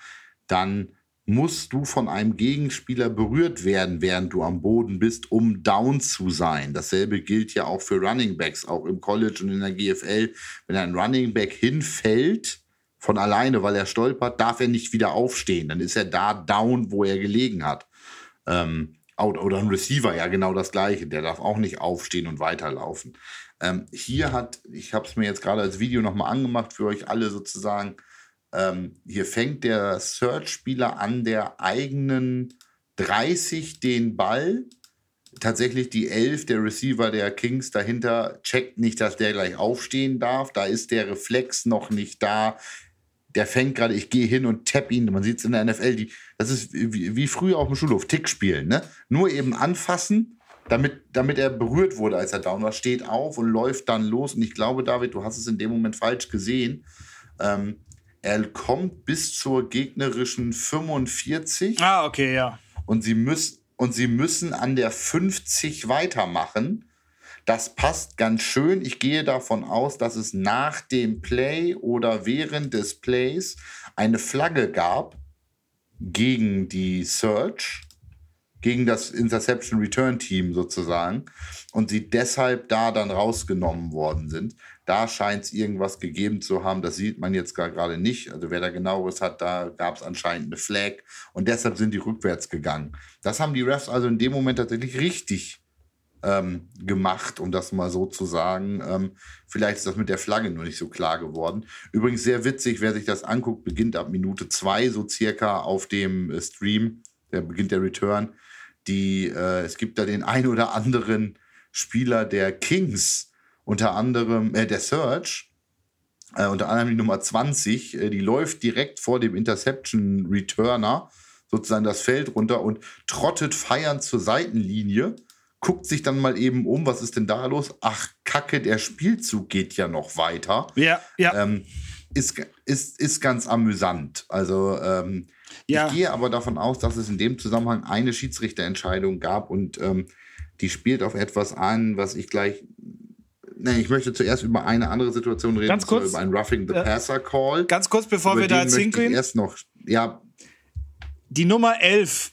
dann musst du von einem Gegenspieler berührt werden, während du am Boden bist, um down zu sein. Dasselbe gilt ja auch für Running Backs, auch im College und in der GFL. Wenn ein Running Back hinfällt, von alleine, weil er stolpert, darf er nicht wieder aufstehen. Dann ist er da down, wo er gelegen hat. Ähm, oder ein Receiver, ja genau das gleiche. Der darf auch nicht aufstehen und weiterlaufen. Ähm, hier hat, ich habe es mir jetzt gerade als Video nochmal angemacht für euch alle sozusagen, ähm, hier fängt der Search-Spieler an der eigenen 30 den Ball. Tatsächlich die 11, der Receiver der Kings dahinter, checkt nicht, dass der gleich aufstehen darf. Da ist der Reflex noch nicht da. Der fängt gerade, ich gehe hin und tapp ihn. Man sieht es in der NFL, die, das ist wie, wie früher auf dem Schulhof, Tick spielen. Ne? Nur eben anfassen damit, damit er berührt wurde, als er down war, steht auf und läuft dann los. Und ich glaube, David, du hast es in dem Moment falsch gesehen. Ähm, er kommt bis zur gegnerischen 45. Ah, okay, ja. Und sie, müß, und sie müssen an der 50 weitermachen. Das passt ganz schön. Ich gehe davon aus, dass es nach dem Play oder während des Plays eine Flagge gab gegen die Search, gegen das Interception Return Team sozusagen und sie deshalb da dann rausgenommen worden sind. Da scheint es irgendwas gegeben zu haben. Das sieht man jetzt gerade nicht. Also wer da genaueres hat, da gab es anscheinend eine Flag und deshalb sind die rückwärts gegangen. Das haben die Refs also in dem Moment tatsächlich richtig ähm, gemacht, um das mal so zu sagen. Ähm, vielleicht ist das mit der Flagge nur nicht so klar geworden. Übrigens sehr witzig, wer sich das anguckt, beginnt ab Minute zwei so circa auf dem äh, Stream. Da beginnt der Return. Die, äh, es gibt da den ein oder anderen Spieler der Kings, unter anderem äh, der Search, äh, unter anderem die Nummer 20, äh, die läuft direkt vor dem Interception Returner sozusagen das Feld runter und trottet feiernd zur Seitenlinie guckt sich dann mal eben um, was ist denn da los? Ach, Kacke, der Spielzug geht ja noch weiter. Ja, ja. Ähm, ist, ist, ist ganz amüsant. Also, ähm, ja. ich gehe aber davon aus, dass es in dem Zusammenhang eine Schiedsrichterentscheidung gab und ähm, die spielt auf etwas an, was ich gleich. Nee, ich möchte zuerst über eine andere Situation reden, ganz kurz, über einen Roughing the Passer Call. Ganz kurz, bevor über wir da jetzt hinkommen. Erst noch, ja. Die Nummer 11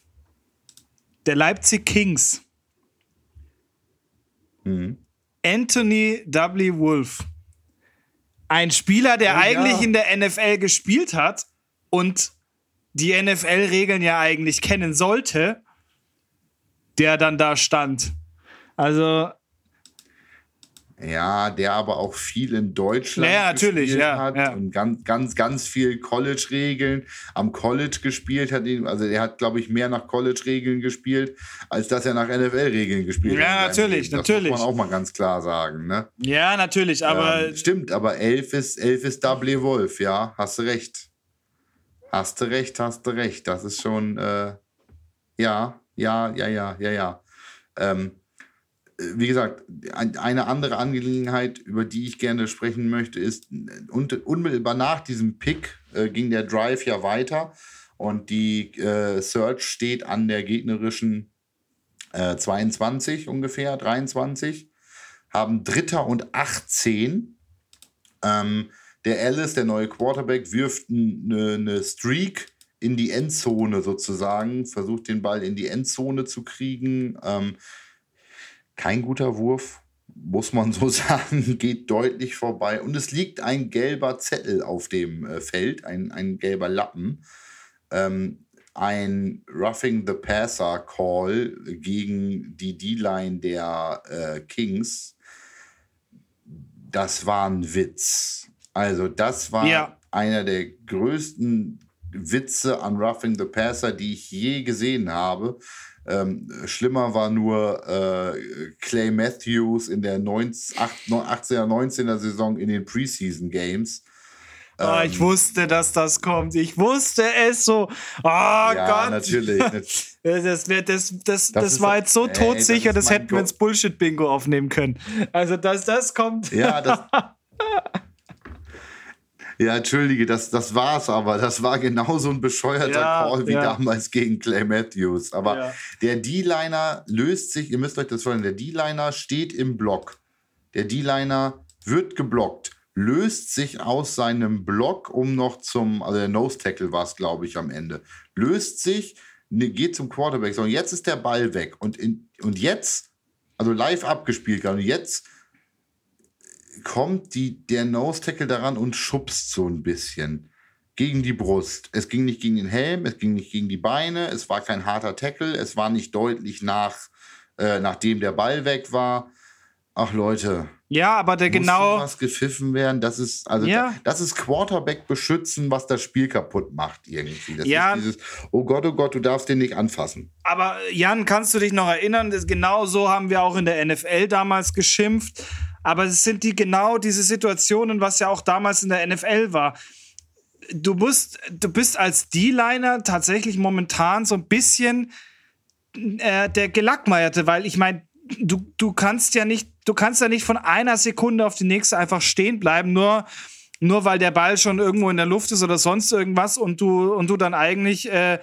der Leipzig Kings Mhm. Anthony W. Wolf. Ein Spieler, der oh, eigentlich ja. in der NFL gespielt hat und die NFL-Regeln ja eigentlich kennen sollte, der dann da stand. Also ja, der aber auch viel in Deutschland ja, natürlich, ja, hat ja. und ganz, ganz, ganz viel College-Regeln am College gespielt hat. Also er hat, glaube ich, mehr nach College-Regeln gespielt, als dass er nach NFL-Regeln gespielt hat. Ja, natürlich, das natürlich. muss man auch mal ganz klar sagen. Ne? Ja, natürlich, aber. Ähm, stimmt, aber elf ist, elf ist W. Wolf, ja, hast du recht. Hast du recht, hast du recht. Das ist schon, äh, ja, ja, ja, ja, ja, ja. Ähm, wie gesagt, eine andere Angelegenheit, über die ich gerne sprechen möchte, ist, unmittelbar nach diesem Pick äh, ging der Drive ja weiter und die äh, Search steht an der gegnerischen äh, 22 ungefähr, 23, haben Dritter und 18. Ähm, der Alice, der neue Quarterback, wirft eine ne Streak in die Endzone sozusagen, versucht den Ball in die Endzone zu kriegen. Ähm, kein guter Wurf, muss man so [laughs] sagen, geht deutlich vorbei. Und es liegt ein gelber Zettel auf dem äh, Feld, ein, ein gelber Lappen. Ähm, ein Roughing the Passer Call gegen die D-Line der äh, Kings. Das war ein Witz. Also, das war ja. einer der größten Witze an Roughing the Passer, die ich je gesehen habe. Ähm, schlimmer war nur äh, Clay Matthews in der 19, 18er, 19er Saison in den Preseason Games. Oh, ich wusste, dass das kommt. Ich wusste es so. Oh ja, Gott. Natürlich. [laughs] Das, das, das, das, das war jetzt so ey, todsicher, das, das hätten wir ins Bullshit-Bingo aufnehmen können. Also, dass das kommt. Ja, das. [laughs] Ja, entschuldige, das, das war's aber. Das war genauso ein bescheuerter ja, Call wie ja. damals gegen Clay Matthews. Aber ja. der D-Liner löst sich, ihr müsst euch das vorstellen, der D-Liner steht im Block. Der D-Liner wird geblockt, löst sich aus seinem Block, um noch zum, also der Nose-Tackle war es, glaube ich, am Ende, löst sich, ne, geht zum Quarterback. So, und jetzt ist der Ball weg. Und, in, und jetzt, also live abgespielt, und jetzt kommt die, der Nose-Tackle daran und schubst so ein bisschen gegen die Brust. Es ging nicht gegen den Helm, es ging nicht gegen die Beine, es war kein harter Tackle, es war nicht deutlich nach, äh, nachdem der Ball weg war. Ach Leute. Ja, aber der genau. was gepfiffen werden, das ist, also ja. das ist Quarterback beschützen, was das Spiel kaputt macht irgendwie. Das ja. ist dieses, oh Gott, oh Gott, du darfst den nicht anfassen. Aber Jan, kannst du dich noch erinnern, das, genau so haben wir auch in der NFL damals geschimpft. Aber es sind die genau diese Situationen, was ja auch damals in der NFL war. Du musst, du bist als D-Liner tatsächlich momentan so ein bisschen äh, der Gelackmeierte, weil ich meine, du, du kannst ja nicht, du kannst ja nicht von einer Sekunde auf die nächste einfach stehen bleiben, nur, nur weil der Ball schon irgendwo in der Luft ist oder sonst irgendwas und du, und du dann eigentlich äh,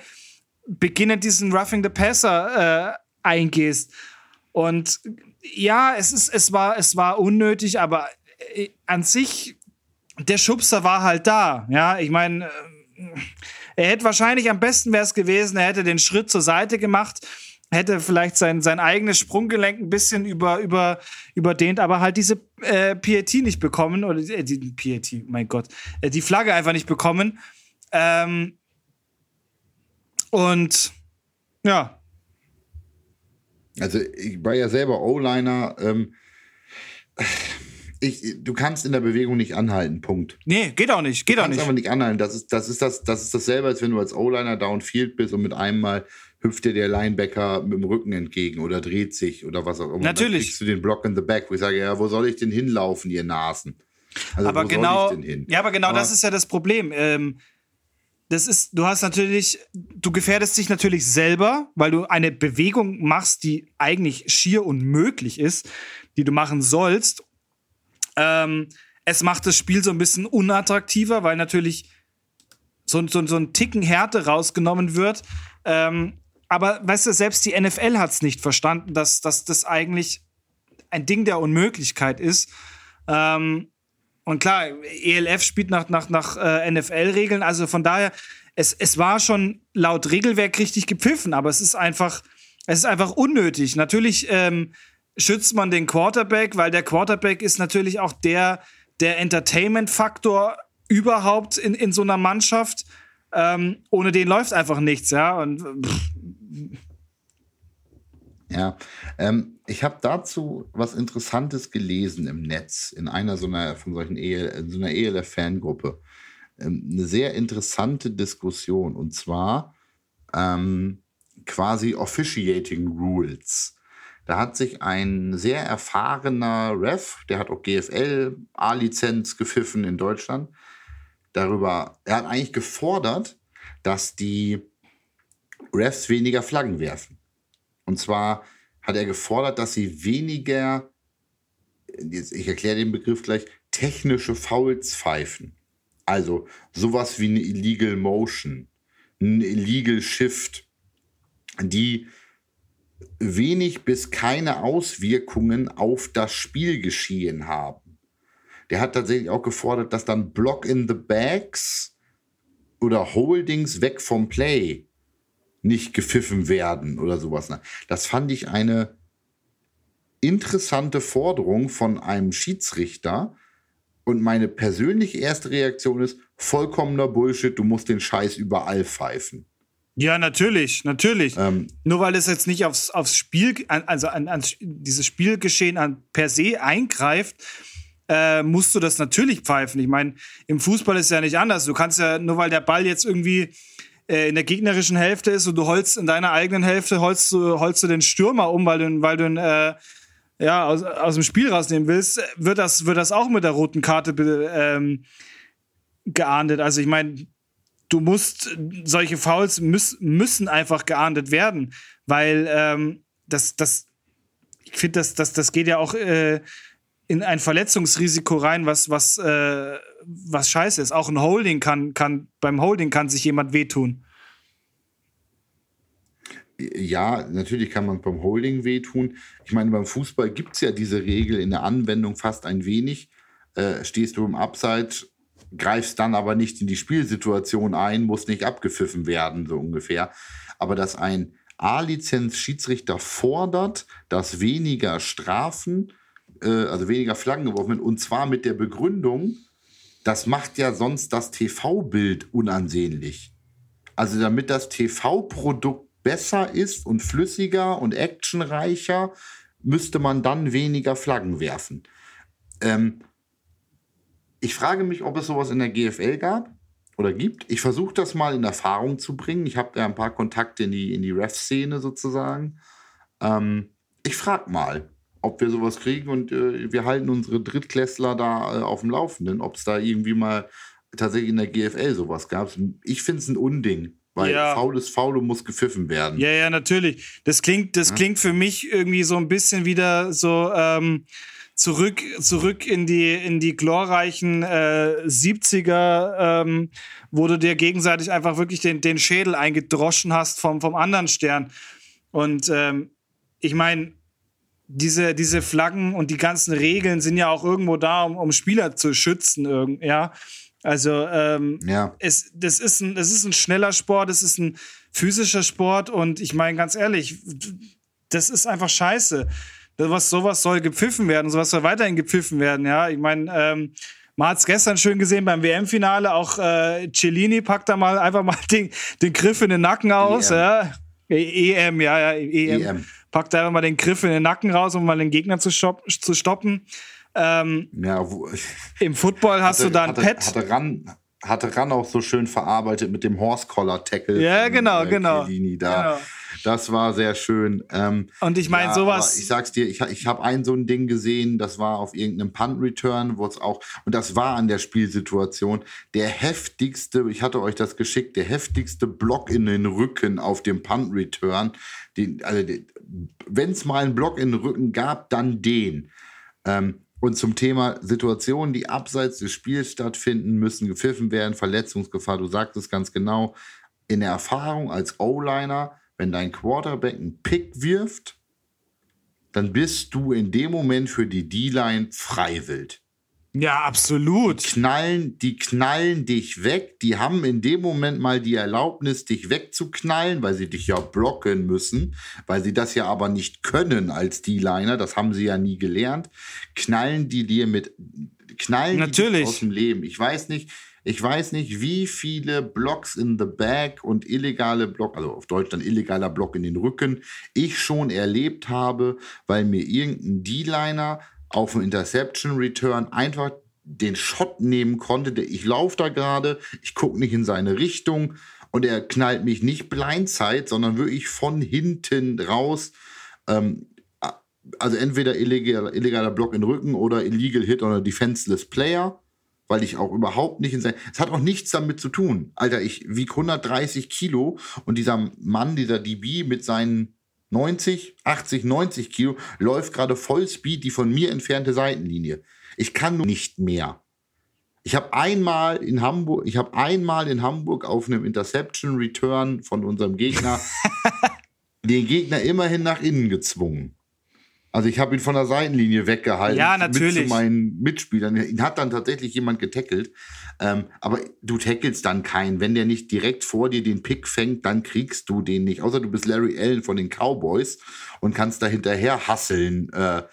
beginnend diesen Roughing the Passer äh, eingehst. Und ja, es ist, es war, es war unnötig, aber äh, an sich, der Schubser war halt da. Ja, ich meine, äh, er hätte wahrscheinlich am besten wäre es gewesen, er hätte den Schritt zur Seite gemacht, hätte vielleicht sein, sein eigenes Sprunggelenk ein bisschen über, über, überdehnt, aber halt diese äh, PAT nicht bekommen, oder äh, die PAT, mein Gott, äh, die Flagge einfach nicht bekommen. Ähm, und ja, also ich war ja selber O-Liner. Ähm, ich, du kannst in der Bewegung nicht anhalten, Punkt. Nee, geht auch nicht, geht auch nicht. Du kannst aber nicht anhalten. Das ist, das, ist das, das ist dasselbe, als wenn du als O-Liner downfield bist und mit einem Mal hüpft dir der Linebacker mit dem Rücken entgegen oder dreht sich oder was auch immer. Natürlich. Dann kriegst du den Block in the back, wo ich sage, ja, wo soll ich denn hinlaufen, ihr Nasen? Also, aber genau, ja, aber genau aber das ist ja das Problem. Ähm, das ist, du hast natürlich, du gefährdest dich natürlich selber, weil du eine Bewegung machst, die eigentlich schier unmöglich ist, die du machen sollst. Ähm, es macht das Spiel so ein bisschen unattraktiver, weil natürlich so, so, so ein Ticken Härte rausgenommen wird. Ähm, aber weißt du, selbst die NFL hat es nicht verstanden, dass, dass das eigentlich ein Ding der Unmöglichkeit ist. Ähm, und klar, ELF spielt nach, nach, nach äh, NFL-Regeln, also von daher, es, es war schon laut Regelwerk richtig gepfiffen, aber es ist einfach, es ist einfach unnötig. Natürlich ähm, schützt man den Quarterback, weil der Quarterback ist natürlich auch der, der Entertainment-Faktor überhaupt in, in so einer Mannschaft. Ähm, ohne den läuft einfach nichts, ja. Und ja, ähm, ich habe dazu was Interessantes gelesen im Netz, in einer so einer von solchen EL, so einer ELF-Fangruppe. Ähm, eine sehr interessante Diskussion und zwar ähm, quasi Officiating Rules. Da hat sich ein sehr erfahrener Ref, der hat auch GFL A-Lizenz gepfiffen in Deutschland, darüber, er hat eigentlich gefordert, dass die Refs weniger Flaggen werfen. Und zwar hat er gefordert, dass sie weniger, jetzt, ich erkläre den Begriff gleich, technische Fouls pfeifen. Also sowas wie eine Illegal Motion, ein Illegal Shift, die wenig bis keine Auswirkungen auf das Spielgeschehen haben. Der hat tatsächlich auch gefordert, dass dann Block in the Bags oder Holdings weg vom Play nicht gepfiffen werden oder sowas. Das fand ich eine interessante Forderung von einem Schiedsrichter. Und meine persönliche erste Reaktion ist vollkommener Bullshit, du musst den Scheiß überall pfeifen. Ja, natürlich, natürlich. Ähm, Nur weil es jetzt nicht aufs, aufs Spiel, also an, an dieses Spielgeschehen an per se eingreift, äh, musst du das natürlich pfeifen. Ich meine, im Fußball ist es ja nicht anders. Du kannst ja, nur weil der Ball jetzt irgendwie äh, in der gegnerischen Hälfte ist und du holst in deiner eigenen Hälfte holst du, holst du den Stürmer um, weil du, weil du äh, ja, aus, aus dem Spiel rausnehmen willst, wird das, wird das auch mit der roten Karte ähm, geahndet. Also ich meine, du musst, solche Fouls müß, müssen einfach geahndet werden, weil ähm, das, das, ich finde, das, das, das geht ja auch äh, in ein Verletzungsrisiko rein, was, was, äh, was scheiße ist. Auch ein Holding kann, kann, beim Holding kann sich jemand wehtun. Ja, natürlich kann man beim Holding wehtun. Ich meine, beim Fußball gibt es ja diese Regel in der Anwendung fast ein wenig. Äh, stehst du im Abseits, greifst dann aber nicht in die Spielsituation ein, muss nicht abgepfiffen werden, so ungefähr. Aber dass ein A-Lizenz-Schiedsrichter fordert, dass weniger Strafen äh, also weniger Flaggen geworfen werden. Und zwar mit der Begründung, das macht ja sonst das TV-Bild unansehnlich. Also damit das TV-Produkt besser ist und flüssiger und actionreicher, müsste man dann weniger Flaggen werfen. Ähm, ich frage mich, ob es sowas in der GFL gab oder gibt. Ich versuche das mal in Erfahrung zu bringen. Ich habe ja ein paar Kontakte in die, in die Ref-Szene sozusagen. Ähm, ich frage mal ob wir sowas kriegen und äh, wir halten unsere Drittklässler da äh, auf dem Laufenden, ob es da irgendwie mal tatsächlich in der GFL sowas gab. Ich finde es ein Unding. Weil ja. faul ist faul und muss gepfiffen werden. Ja, ja, natürlich. Das klingt, das ja. klingt für mich irgendwie so ein bisschen wieder so ähm, zurück, zurück in die, in die glorreichen äh, 70er, ähm, wo du dir gegenseitig einfach wirklich den, den Schädel eingedroschen hast vom, vom anderen Stern. Und ähm, ich meine, diese, diese Flaggen und die ganzen Regeln sind ja auch irgendwo da, um, um Spieler zu schützen, ja. Also ähm, ja. es, das, ist ein, das ist ein schneller Sport, es ist ein physischer Sport und ich meine ganz ehrlich, das ist einfach scheiße. Was, sowas soll gepfiffen werden, sowas soll weiterhin gepfiffen werden, ja. Ich meine, ähm, man hat es gestern schön gesehen beim WM-Finale, auch äh, Cellini packt da mal einfach mal den, den Griff in den Nacken aus, EM. ja. EM, ja, ja, EM. EM. Packt einfach mal den Griff in den Nacken raus, um mal den Gegner zu, zu stoppen. Ähm, ja, wo, Im Football hast hatte, du da ein Pad. Hatte ran, hatte Ran auch so schön verarbeitet mit dem Horse-Collar-Tackle. Ja, genau, äh, genau. Da. Genau. Das war sehr schön. Ähm, und ich meine, ja, sowas. Ich sag's dir, ich, ich habe ein so ein Ding gesehen, das war auf irgendeinem Punt-Return, wo es auch, und das war an der Spielsituation, der heftigste, ich hatte euch das geschickt, der heftigste Block in den Rücken auf dem Punt-Return. Also, wenn es mal einen Block in den Rücken gab, dann den. Ähm, und zum Thema Situationen, die abseits des Spiels stattfinden, müssen gepfiffen werden, Verletzungsgefahr, du sagtest ganz genau, in der Erfahrung als O-Liner, wenn dein Quarterback einen Pick wirft, dann bist du in dem Moment für die D-Line freiwillig. Ja, absolut. Die knallen, die knallen dich weg. Die haben in dem Moment mal die Erlaubnis, dich wegzuknallen, weil sie dich ja blocken müssen, weil sie das ja aber nicht können als D-Liner. Das haben sie ja nie gelernt. Knallen die dir mit, knallen Natürlich. Die aus dem Leben. Ich weiß nicht, ich weiß nicht, wie viele Blocks in the Back und illegale Block, also auf Deutsch dann illegaler Block in den Rücken, ich schon erlebt habe, weil mir irgendein D-Liner auf dem Interception Return einfach den Shot nehmen konnte. Ich laufe da gerade, ich gucke nicht in seine Richtung und er knallt mich nicht blindside, sondern wirklich von hinten raus. Ähm, also entweder illegaler, illegaler Block in den Rücken oder illegal Hit oder defenseless Player, weil ich auch überhaupt nicht in sein. Es hat auch nichts damit zu tun. Alter, ich wiege 130 Kilo und dieser Mann, dieser DB mit seinen 90, 80, 90 Kilo, läuft gerade Vollspeed die von mir entfernte Seitenlinie. Ich kann nur nicht mehr. Ich habe einmal in Hamburg, ich habe einmal in Hamburg auf einem Interception Return von unserem Gegner [laughs] den Gegner immerhin nach innen gezwungen. Also ich habe ihn von der Seitenlinie weggehalten. Ja, natürlich. Mit zu meinen Mitspielern. Ihn hat dann tatsächlich jemand getackelt. Ähm, aber du tackelst dann keinen. Wenn der nicht direkt vor dir den Pick fängt, dann kriegst du den nicht. Außer du bist Larry Allen von den Cowboys und kannst da hinterher hasseln äh,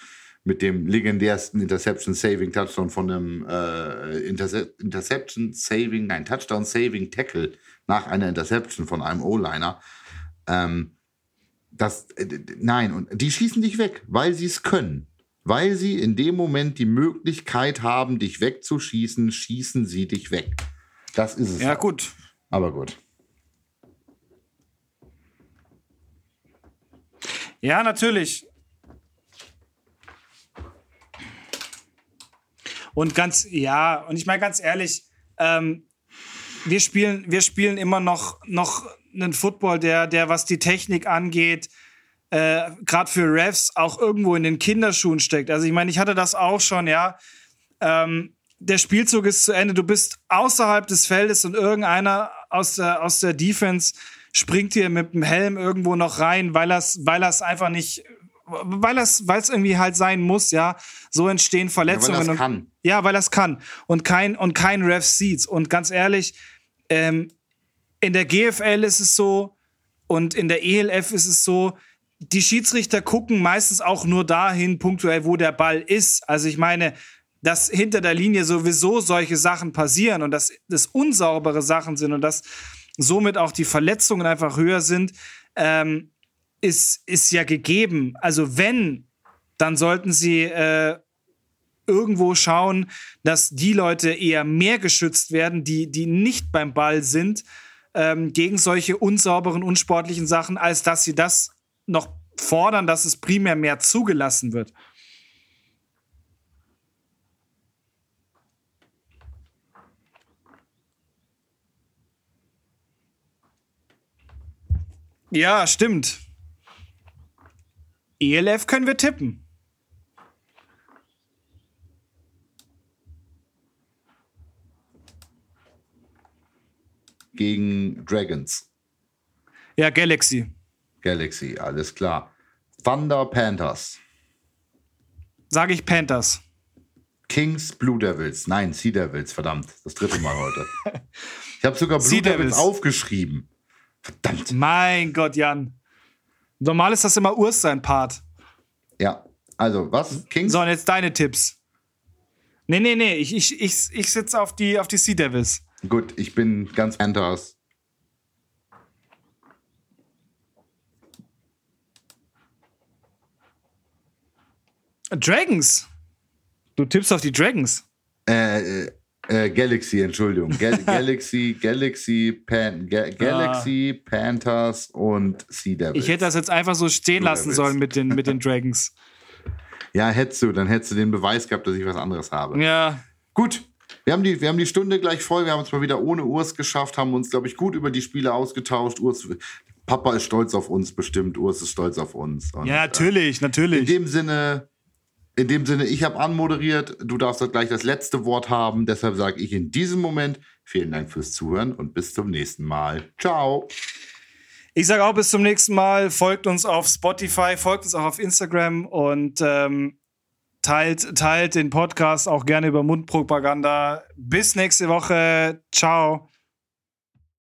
mit dem legendärsten Interception Saving Touchdown von einem äh, Interse Interception Saving, nein, Touchdown Saving Tackle nach einer Interception von einem O-Liner. Ähm, das, äh, nein, und die schießen dich weg, weil sie es können. Weil sie in dem Moment die Möglichkeit haben, dich wegzuschießen, schießen sie dich weg. Das ist es. Ja, auch. gut. Aber gut. Ja, natürlich. Und ganz, ja, und ich meine ganz ehrlich, ähm, wir spielen, wir spielen immer noch, noch einen Football, der, der, was die Technik angeht, äh, gerade für Refs auch irgendwo in den Kinderschuhen steckt. Also ich meine, ich hatte das auch schon, ja. Ähm, der Spielzug ist zu Ende, du bist außerhalb des Feldes und irgendeiner aus der, aus der Defense springt dir mit dem Helm irgendwo noch rein, weil das, weil das einfach nicht, weil das, weil es irgendwie halt sein muss, ja. So entstehen Verletzungen. Ja, weil das kann. ja, weil das kann. Und kein, und kein Ref sieht's. Und ganz ehrlich, ähm, in der GFL ist es so und in der ELF ist es so, die Schiedsrichter gucken meistens auch nur dahin punktuell, wo der Ball ist. Also ich meine, dass hinter der Linie sowieso solche Sachen passieren und dass das unsaubere Sachen sind und dass somit auch die Verletzungen einfach höher sind, ähm, ist, ist ja gegeben. Also wenn, dann sollten sie äh, irgendwo schauen, dass die Leute eher mehr geschützt werden, die, die nicht beim Ball sind, ähm, gegen solche unsauberen, unsportlichen Sachen, als dass sie das noch fordern, dass es primär mehr zugelassen wird. Ja, stimmt. ELF können wir tippen. Gegen Dragons. Ja, Galaxy. Galaxy, alles klar. Thunder Panthers. sage ich Panthers. Kings, Blue Devils. Nein, Sea Devils, verdammt. Das dritte Mal heute. [laughs] Ich habe sogar Blue Devils Devils. aufgeschrieben. Verdammt. Mein Gott, Jan. Normal ist das immer Urs sein Part. Ja, also was? Kings? So, und jetzt deine Tipps. Nee, nee, nee, ich, ich, ich, ich sitze auf die, auf die Sea Devils. Gut, ich bin ganz Panthers. Dragons. Du tippst auf die Dragons. Äh, äh, äh, Galaxy, Entschuldigung. Gal [laughs] Galaxy, Galaxy, Pan Ga Galaxy, Panthers und Sea Devils. Ich hätte das jetzt einfach so stehen Blue lassen Devils. sollen mit den, mit den [laughs] Dragons. ja, hättest du, dann hättest du den Beweis gehabt, dass ich was anderes habe. Ja, Gut, wir haben, die, wir haben die Stunde gleich voll. Wir haben es mal wieder ohne Urs geschafft, haben uns, glaube ich, gut über die Spiele ausgetauscht. Urs, Papa ist stolz auf uns, bestimmt. Urs ist stolz auf uns. Und, ja, natürlich, Äh, in natürlich. dem Sinne, in dem Sinne, ich habe anmoderiert. Du darfst dann gleich das letzte Wort haben. Deshalb sage ich in diesem Moment vielen Dank fürs Zuhören und bis zum nächsten Mal. Ciao. Ich sage auch bis zum nächsten Mal. Folgt uns auf Spotify, folgt uns auch auf Instagram und ähm, teilt, teilt den Podcast auch gerne über Mundpropaganda. Bis nächste Woche. Ciao.